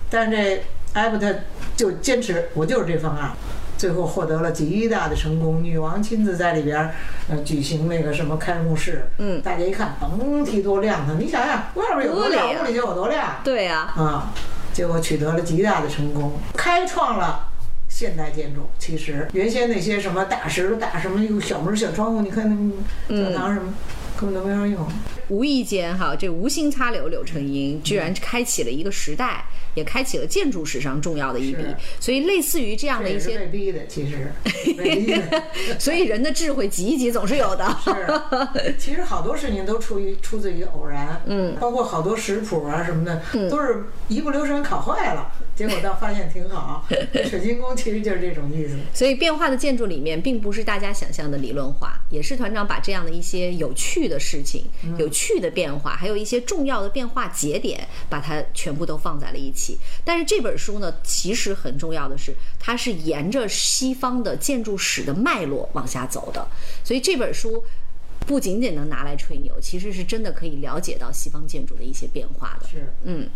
Speaker 2: 但这艾伯特就坚持，我就是这方案，最后获得了极大的成功。女王亲自在里边儿呃举行那个什么开幕式，
Speaker 1: 嗯
Speaker 2: 大家一看，甭提多亮堂，你想想外边有多亮，
Speaker 1: 多亮
Speaker 2: 屋里就有多亮
Speaker 1: 对呀、
Speaker 2: 啊！结果取得了极大的成功，开创了。现代建筑其实原先那些什么大石头、大什么有小门小窗户，你看那教堂什么，根本都没法用。
Speaker 1: 无意间哈，这无心插柳柳成荫，居然开启了一个时代，也开启了建筑史上重要的一笔。所以类似于这样的一些，
Speaker 2: 被逼的，其实。
Speaker 1: 所以人的智慧挤一挤总是有的。
Speaker 2: 是，其实好多事情都出于出自于偶然，
Speaker 1: 嗯，
Speaker 2: 包括好多食谱啊什么的，都是一不留神烤坏了，结果倒发现挺好。这 水晶宫其实就是这种意思。
Speaker 1: 所以变化的建筑里面，并不是大家想象的理论化，也是团长把这样的一些有趣的事情、有趣的变化，还有一些重要的变化节点，把它全部都放在了一起。但是这本书呢，其实很重要的是，它是沿着西方的建筑史的脉络往下走的，所以这本书。不仅仅能拿来吹牛，其实是真的可以了解到西方建筑的一些变化的。
Speaker 2: 是，
Speaker 1: 嗯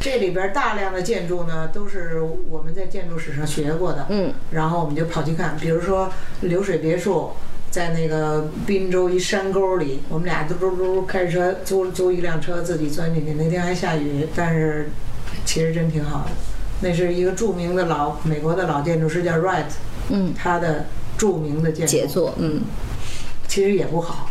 Speaker 2: 这里边大量的建筑呢，都是我们在建筑史上学过的，
Speaker 1: 嗯，
Speaker 2: 然后我们就跑去看，比如说流水别墅。在那个滨州一山沟里，我们俩嘟嘟嘟开着车租租一辆车自己钻进去。那天还下雨，但是其实真挺好的。那是一个著名的老美国的老建筑师叫 Wright，
Speaker 1: 嗯，
Speaker 2: 他的著名的建筑
Speaker 1: 杰作，嗯
Speaker 2: 其实也不好，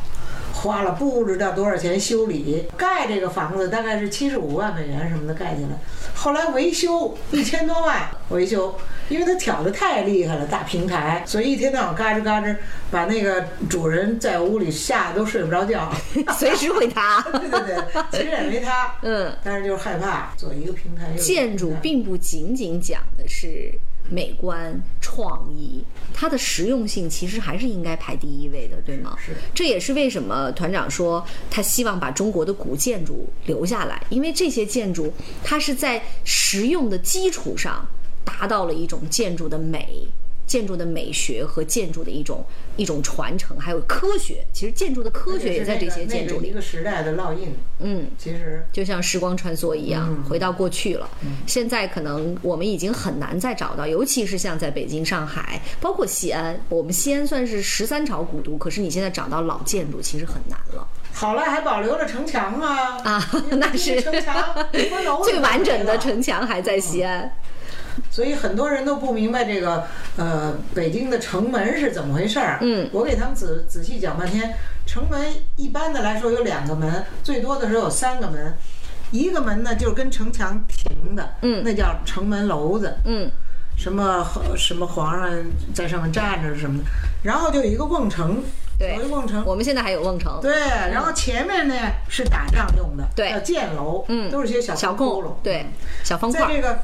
Speaker 2: 花了不知道多少钱修理，盖这个房子大概是七十五万美元什么的盖起来，后来维修一千多万维修，因为他挑的太厉害了，大平台，所以一天到晚嘎吱嘎吱，把那个主人在屋里吓得都睡不着觉。
Speaker 1: 随时会塌。
Speaker 2: 对对对，其实也没塌，
Speaker 1: 嗯，
Speaker 2: 但是就是害怕做一个平台。
Speaker 1: 建筑并不仅仅讲的是美观创意，它的实用性其实还是应该排第一位的，对吗？
Speaker 2: 是
Speaker 1: 这也是为什么团长说他希望把中国的古建筑留下来，因为这些建筑它是在实用的基础上达到了一种建筑的美。建筑的美学和建筑的一种一种传承，还有科学。其实建筑的科学也在这些建筑里。
Speaker 2: 那个一个时代的烙印，
Speaker 1: 嗯，
Speaker 2: 其实
Speaker 1: 就像时光穿梭一样，回到过去了。现在可能我们已经很难再找到，尤其是像在北京、上海，包括西安，我们西安算是十三朝古都，可是你现在找到老建筑其实很难了。
Speaker 2: 好了，还保留了城墙啊
Speaker 1: 啊 那是
Speaker 2: 城墙
Speaker 1: 最完整的城墙还在西安。
Speaker 2: 所以很多人都不明白这个呃北京的城门是怎么回事儿。
Speaker 1: 嗯
Speaker 2: 我给他们仔仔细讲半天。城门一般的来说有两个门，最多的时候有三个门。一个门呢就是跟城墙平的，
Speaker 1: 嗯
Speaker 2: 那叫城门楼子，
Speaker 1: 嗯
Speaker 2: 什么什么皇上在上面站着什么的。然后就有一个瓮城，
Speaker 1: 对
Speaker 2: 瓮城。
Speaker 1: 我们现在还有瓮城，
Speaker 2: 对，然后前面呢是打仗用的，
Speaker 1: 对
Speaker 2: 叫箭楼，
Speaker 1: 嗯
Speaker 2: 都是些小
Speaker 1: 小
Speaker 2: 窟窿，，
Speaker 1: 对，小方块，
Speaker 2: 在这个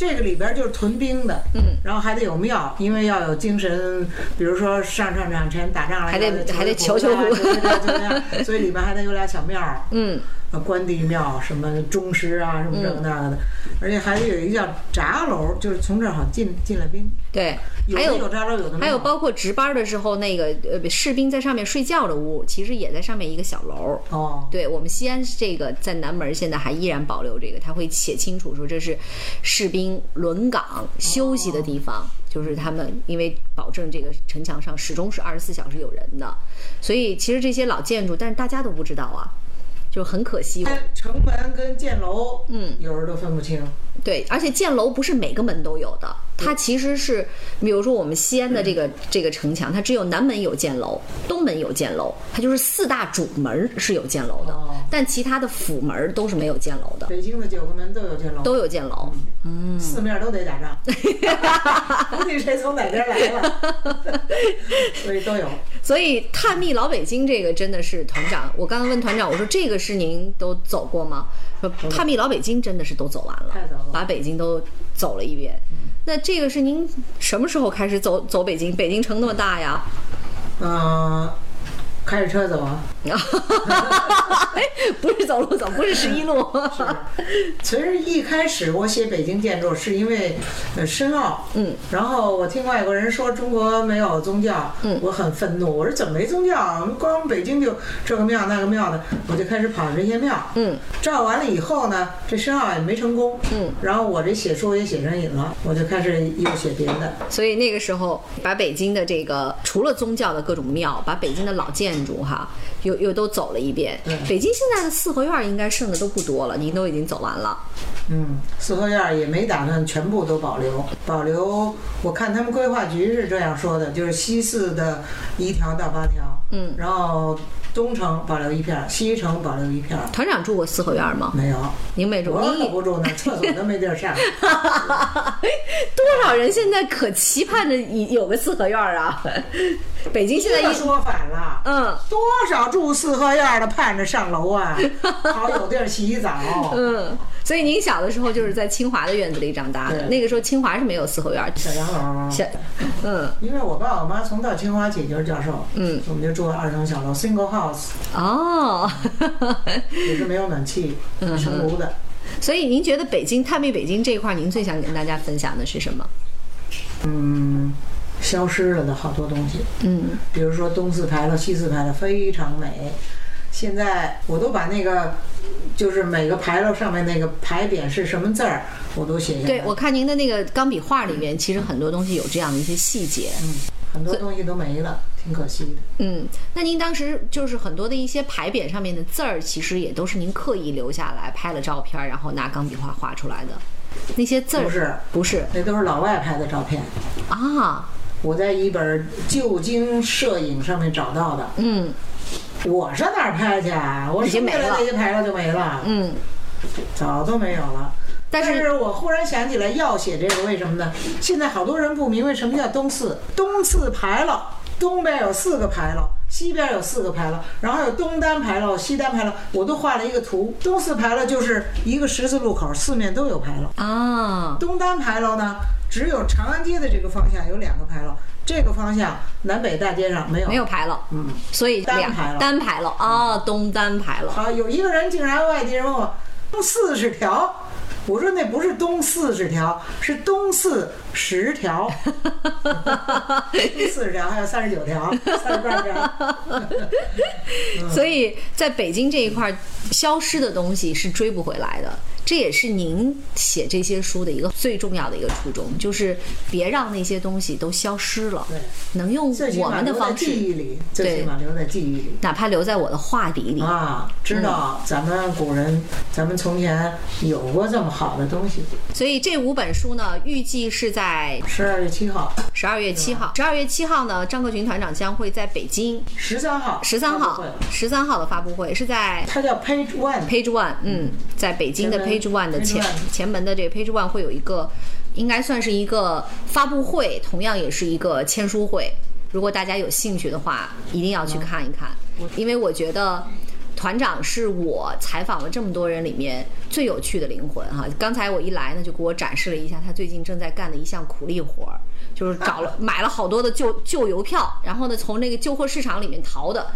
Speaker 2: 这个里边就是屯兵的，
Speaker 1: 嗯，
Speaker 2: 然后还得有庙，因为要有精神，比如说上上场前打仗了，
Speaker 1: 还得
Speaker 2: 要
Speaker 1: 还得求求
Speaker 2: 求
Speaker 1: 福
Speaker 2: 求求求求所以里边还得有俩小庙。
Speaker 1: 嗯
Speaker 2: 呃关帝庙什么钟师啊，什么这个那个的，而且还有一个叫闸楼，就是从这儿好进进来兵，
Speaker 1: 对，
Speaker 2: 有
Speaker 1: 还有
Speaker 2: 的有闸楼，有的
Speaker 1: 还有包括值班的时候，那个呃士兵在上面睡觉的屋，其实也在上面一个小楼。
Speaker 2: 哦，
Speaker 1: 对我们西安这个在南门现在还依然保留这个，他会写清楚说这是士兵轮岗休息的地方，就是他们因为保证这个城墙上始终是二十四小时有人的，所以其实这些老建筑，但是大家都不知道啊，就很可惜。
Speaker 2: 哎城门跟箭楼，
Speaker 1: 嗯，
Speaker 2: 有人都分不清。
Speaker 1: 对，而且箭楼不是每个门都有的，它其实是，比如说我们西安的这个这个城墙，它只有南门有箭楼，东门有箭楼，它就是四大主门是有箭楼的
Speaker 2: 哦，
Speaker 1: 但其他的辅门都是没有箭楼的，
Speaker 2: 北京的九个门都有箭楼，
Speaker 1: 都有箭楼。
Speaker 2: 嗯四面都得打仗，估计谁从哪边来了，所以都有。
Speaker 1: 所以探秘老北京这个真的是团长，我刚刚问团长，我说这个是您都走过吗？说探秘老北京真的是都走完了
Speaker 2: 太走了，
Speaker 1: 把北京都走了一遍。那这个是您什么时候开始走走北京？北京城那么大呀？
Speaker 2: 嗯、开着车走啊。
Speaker 1: 不是走路走，不是十一路。
Speaker 2: 其实一开始我写北京建筑是因为呃深奥，
Speaker 1: 嗯，
Speaker 2: 然后我听外国人说中国没有宗教，
Speaker 1: 嗯。
Speaker 2: 我很愤怒，我说怎么没宗教？光北京就这个庙那个庙的，我就开始跑这些庙，
Speaker 1: 嗯，
Speaker 2: 照完了以后呢，这深奥也没成功，
Speaker 1: 嗯，
Speaker 2: 然后我这写书也写上瘾了，我就开始又写别的，
Speaker 1: 所以那个时候把北京的这个除了宗教的各种庙，把北京的老建筑哈，又又都走了一遍
Speaker 2: 对。
Speaker 1: 北京现在的四合院应该剩的都不多了，您都已经走完了。
Speaker 2: 嗯，四合院也没打算全部都保留，保留。我看他们规划局是这样说的，就是西四的一条到八条，
Speaker 1: 嗯，
Speaker 2: 然后东城保留一片儿，西城保留一片儿，
Speaker 1: 团长住过四合院吗？
Speaker 2: 没有。
Speaker 1: 您没住，
Speaker 2: 我可
Speaker 1: 您
Speaker 2: 不住那，厕所都没地儿上。
Speaker 1: 多少人现在可期盼着有个四合院啊？北京现在一
Speaker 2: 说反了。
Speaker 1: 嗯
Speaker 2: 多少住四合院的盼着上楼啊，好有地儿洗澡。
Speaker 1: 嗯，所以您小的时候就是在清华的院子里长大的，那个时候清华是没有四合院的。
Speaker 2: 小洋楼。
Speaker 1: 小嗯
Speaker 2: 因为我爸我妈从到清华起就是教授，
Speaker 1: 嗯，
Speaker 2: 我们就住二层小楼，single house，
Speaker 1: 哦，
Speaker 2: 也是没有暖气，
Speaker 1: 嗯
Speaker 2: 生炉的。
Speaker 1: 所以您觉得北京探秘北京这一块，您最想跟大家分享的是什么？
Speaker 2: 嗯，消失了的好多东西，
Speaker 1: 嗯
Speaker 2: 比如说东四牌楼、西四牌楼非常美。现在我都把那个，就是每个牌楼上面那个牌匾是什么字儿，我都写下来。
Speaker 1: 对，我看您的那个钢笔画里面，其实很多东西有这样的一些细节。
Speaker 2: 嗯，很多东西都没了，挺可惜的。
Speaker 1: 嗯，那您当时就是很多的一些牌匾上面的字儿，其实也都是您刻意留下来，拍了照片，然后拿钢笔画画出来的。那些字儿
Speaker 2: 不是
Speaker 1: 不是
Speaker 2: 那都是老外拍的照片，
Speaker 1: 啊，
Speaker 2: 我在一本旧京摄影上面找到的。
Speaker 1: 嗯
Speaker 2: 我上哪儿拍去啊？我
Speaker 1: 已经没了
Speaker 2: 生下来那些牌楼就没了，
Speaker 1: 嗯，
Speaker 2: 早都没有了。
Speaker 1: 但是
Speaker 2: 是我忽然想起来要写这个，为什么呢？现在好多人不明白什么叫东四，东四牌楼，东边有四个牌楼，西边有四个牌楼，然后有东单牌楼、西单牌楼，我都画了一个图。东四牌楼就是一个十字路口，四面都有牌楼。
Speaker 1: 啊，
Speaker 2: 东单牌楼呢，只有长安街的这个方向有两个牌楼，这个方向南北大街上没有。
Speaker 1: 没有牌楼，
Speaker 2: 嗯，
Speaker 1: 所以两
Speaker 2: 单牌楼
Speaker 1: 单牌楼啊，东单牌楼。
Speaker 2: 好，有一个人竟然外地人问我东四十条，我说那不是东四十条，是东四十条，四十条还有三十九条，三十八条。
Speaker 1: 所以在北京这一块，消失的东西是追不回来的。这也是您写这些书的一个最重要的一个初衷，就是别让那些东西都消失了，
Speaker 2: 对
Speaker 1: 能用我们的方式，
Speaker 2: 记忆里，最起码留在记忆里。
Speaker 1: 哪怕留在我的画笔里。
Speaker 2: 啊，知道咱们古人，咱们从前有过这么好的东西。
Speaker 1: 所以这五本书呢，预计是在
Speaker 2: 十二月七号，
Speaker 1: 十二月七号。十二月七号呢，张克群团长将会在北京
Speaker 2: 十三号，
Speaker 1: 十三号十三号的发布会是在
Speaker 2: 它叫 Page
Speaker 1: One，Page One，嗯，在北京的
Speaker 2: 前门
Speaker 1: Page One 的前前门的这个 Page One 会有一个，应该算是一个发布会，同样也是一个签书会。如果大家有兴趣的话，一定要去看一看，因为我觉得。团长是我采访了这么多人里面最有趣的灵魂哈。刚才我一来呢，就给我展示了一下他最近正在干的一项苦力活儿，就是找了 买了好多的旧旧邮票，然后呢从那个旧货市场里面淘的，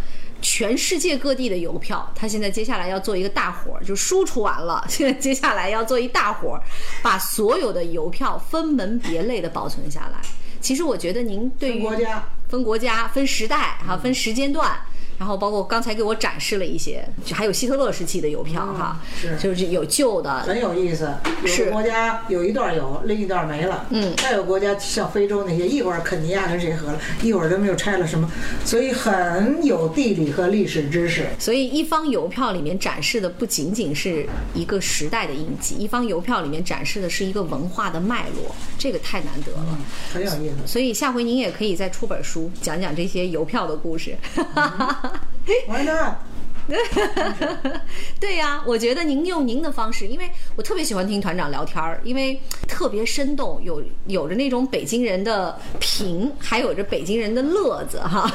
Speaker 1: 全世界各地的邮票，他现在接下来要做一个大活儿，就输出完了，现在接下来要做一大活儿，把所有的邮票分门别类的保存下来。其实我觉得您对于
Speaker 2: 分国家
Speaker 1: 分国家、分时代哈、分时间段，然后包括刚才给我展示了一些，就还有希特勒时期的邮票哈，
Speaker 2: 是
Speaker 1: 就是有旧的，
Speaker 2: 很有意思。有国家有一段有，另一段没了。
Speaker 1: 嗯
Speaker 2: 再有国家像非洲那些，一会儿肯尼亚跟谁合了，一会儿他们又拆了什么，所以很有地理和历史知识。
Speaker 1: 所以一方邮票里面展示的不仅仅是一个时代的印记，一方邮票里面展示的是一个文化的脉络，这个太难得了。
Speaker 2: 很有意思。
Speaker 1: 所以下回您也可以再出本书，讲讲这些邮票的故事。
Speaker 2: Why not？
Speaker 1: 对呀、我觉得您用您的方式，因为我特别喜欢听团长聊天儿，因为特别生动，有有着那种北京人的平，还有着北京人的乐子哈，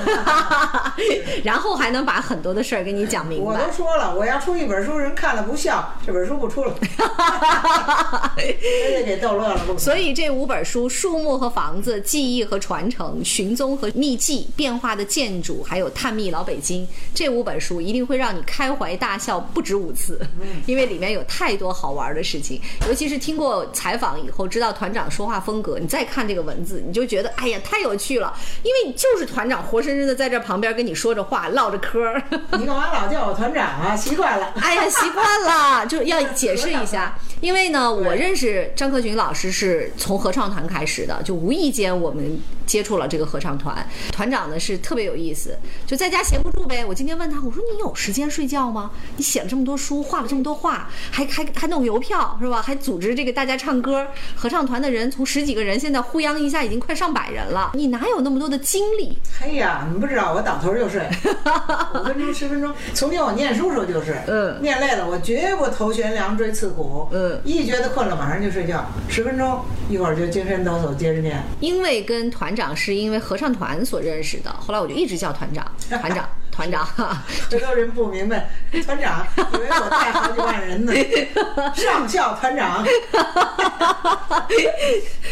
Speaker 1: 然后还能把很多的事儿给你讲明白
Speaker 2: 我都。说了，我要出一本书，人看了不笑，这本书不出了，真的给逗乐了。
Speaker 1: 所以这五本书《树木和房子》《记忆和传承》《寻踪和秘技》《变化的建筑》还有《探秘老北京》这五本书一定会让你开怀大笑不止五次，因为里面有太多好玩的事情。尤其是听过采访以后，知道团长说话风格，你再看这个文字，你就觉得哎呀太有趣了，因为就是团长活生生的在这旁边跟你说着话，唠着嗑儿。
Speaker 2: 你干嘛老叫我团长啊？习惯了。
Speaker 1: 哎呀，习惯了，就要解释一下。因为呢，我认识张克群老师是从合唱团开始的，就无意间我们接触了这个合唱团。团长呢是特别有意思，就在家闲不住呗。我今天问他，我说你有时间睡觉吗？你写了这么多书，画了这么多画，还还还弄邮票是吧？还组织这个大家唱歌，合唱团的人从十几个人现在呼泱一下已经快上百人了，你哪有那么多的精力？
Speaker 2: 嘿呀，你不知道，我倒头就睡，五分钟、十分钟。从前我念书时候就是，
Speaker 1: 嗯
Speaker 2: 念累了我绝不头悬梁锥刺股，
Speaker 1: 嗯
Speaker 2: 一觉得困了马上就睡觉，十分钟一会儿就精神抖擞接着念。
Speaker 1: 因为跟团长是因为合唱团所认识的，后来我就一直叫团长，团长，团长。
Speaker 2: 回头人不明白，团长以为我带好几万人呢，上校团长。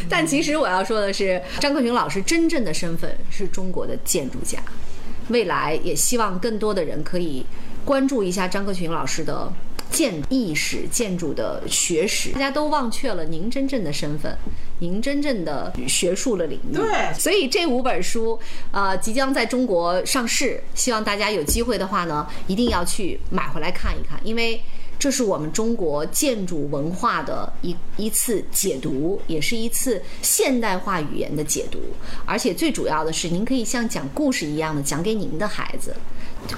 Speaker 1: 但其实我要说的是，张克群老师真正的身份是中国的建筑家。未来也希望更多的人可以关注一下张克群老师的建历史、建筑的学史。大家都忘却了您真正的身份，您真正的学术的领域。
Speaker 2: 对
Speaker 1: 所以这五本书，呃，即将在中国上市，希望大家有机会的话呢，一定要去买回来看一看，因为。这是我们中国建筑文化的一一次解读，也是一次现代化语言的解读。而且最主要的是，您可以像讲故事一样的讲给您的孩子。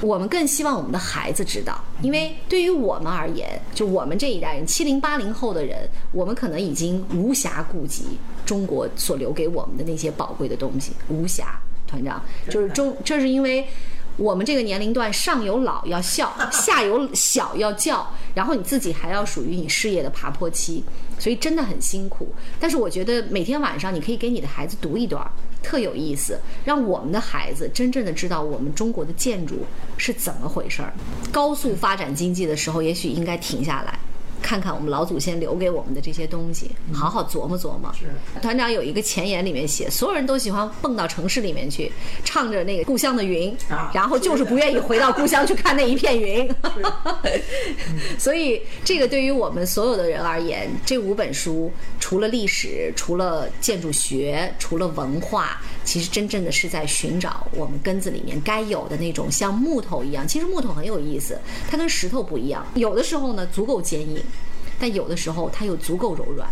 Speaker 1: 我们更希望我们的孩子知道，因为对于我们而言，就我们这一代人，七零八零后的人，我们可能已经无暇顾及中国所留给我们的那些宝贵的东西，无暇。团长，就是中，这是因为我们这个年龄段上有老要孝，下有小要教，然后你自己还要属于你事业的爬坡期，所以真的很辛苦。但是我觉得每天晚上你可以给你的孩子读一段儿，特有意思，让我们的孩子真正的知道我们中国的建筑是怎么回事儿。高速发展经济的时候，也许应该停下来。看看我们老祖先留给我们的这些东西，好好琢磨琢磨。
Speaker 2: 是
Speaker 1: 团长有一个前言里面写，所有人都喜欢蹦到城市里面去，唱着那个故乡的云，
Speaker 2: 啊
Speaker 1: 然后就是不愿意回到故乡去看那一片云。所以，这个对于我们所有的人而言，这五本书除了历史，除了建筑学，除了文化，其实真正的是在寻找我们根子里面该有的那种像木头一样。其实木头很有意思，它跟石头不一样，有的时候呢足够坚硬，但有的时候它又足够柔软。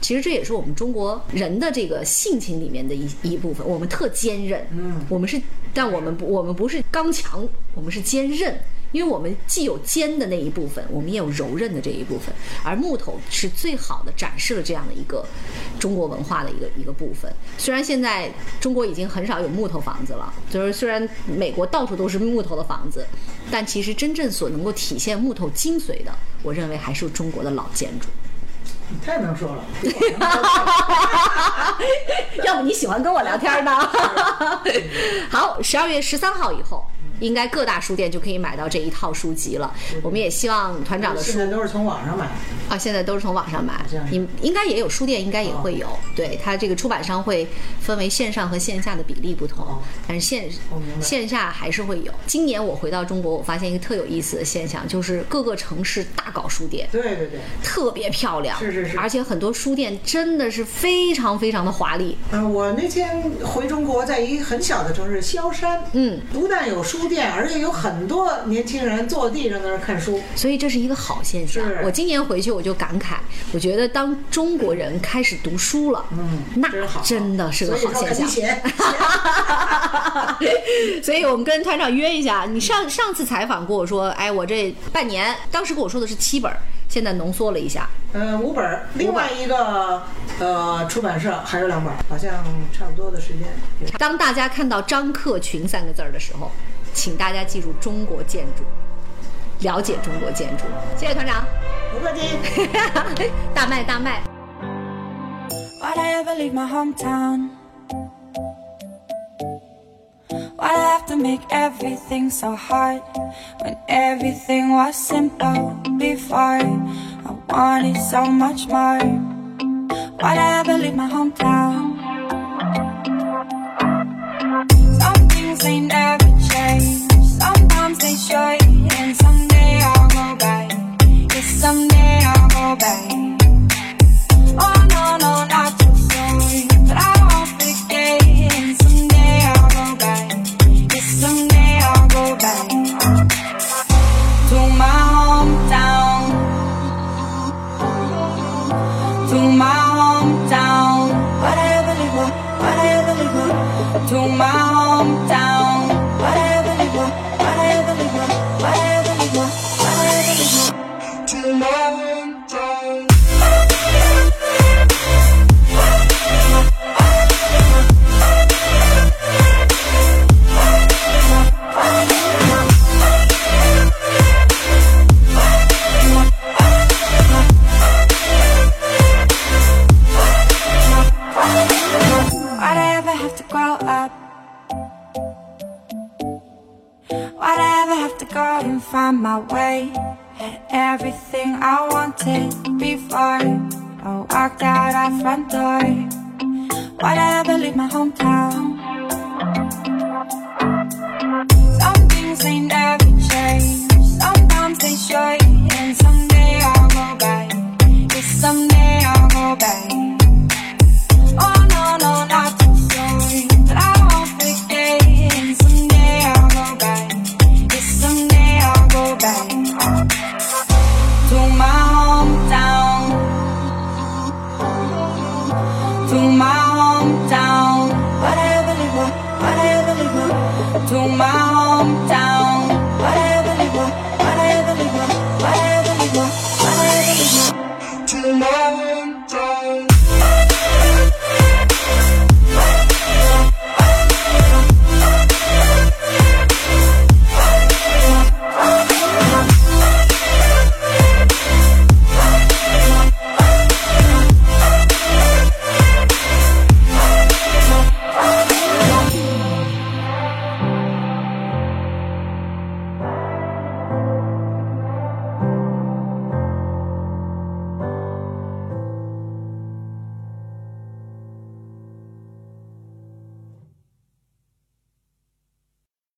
Speaker 1: 其实这也是我们中国人的这个性情里面的一一部分，我们特坚韧，
Speaker 2: 嗯。
Speaker 1: 我们是，但我们不，我们不是刚强，我们是坚韧，因为我们既有尖的那一部分，我们也有柔韧的这一部分，而木头是最好的展示了这样的一个中国文化的一个一个部分。虽然现在中国已经很少有木头房子了，就是虽然美国到处都是木头的房子，但其实真正所能够体现木头精髓的，我认为还是中国的老建筑。
Speaker 2: 你太能说了，
Speaker 1: 要不你喜欢跟我聊天呢？好，十二月十三号以后，应该各大书店就可以买到这一套书籍了。我们也希望团长的书
Speaker 2: 现在都是从网上买。
Speaker 1: 啊，现在都是从网上买你应该也有书店，应该也会有。对，它这个出版商会分为线上和线下的比例不同，但是线线下还是会有。今年我回到中国，我发现一个特有意思的现象，就是各个城市大搞书店。
Speaker 2: 对对对，
Speaker 1: 特别漂亮，
Speaker 2: 是是是
Speaker 1: 而且很多书店真的是非常非常的华丽。
Speaker 2: 嗯，我那天回中国，在一个很小的城市萧山，
Speaker 1: 嗯，
Speaker 2: 不但有书店，而且有很多年轻人坐地上在那儿看书。
Speaker 1: 所以这是一个好现象
Speaker 2: 是。
Speaker 1: 我今年回去我就感慨，我觉得当中国人开始读书了，
Speaker 2: 嗯
Speaker 1: 那
Speaker 2: 真好
Speaker 1: 真的是个好现象。所以我们跟团长约一下，你上上次采访过我说，哎，我这半年，当时跟我说的是七本，现在浓缩了一下，
Speaker 2: 嗯，五本，另外一个呃出版社还有两本，好像差不多的时间。
Speaker 1: 当大家看到张克群三个字儿的时候，请大家记住中国建筑，了解中国建筑。谢谢团长，
Speaker 2: 不客气。
Speaker 1: 大卖大卖。
Speaker 3: Why'd I ever leave my hometown? Why'd I have to make everything so hard when everything was simple before? I wanted so much more. Why'd I ever leave my hometown? Things they never change. Sometimes they and someday I'll go back. Yes, someday I'll go back. Oh no, no, not find my way? Had everything I wanted before oh, I walked out our front door. Why'd I ever leave my hometown? Some things they never change. Sometimes they should, and someday I'll go back. Yes, someday I'll go back.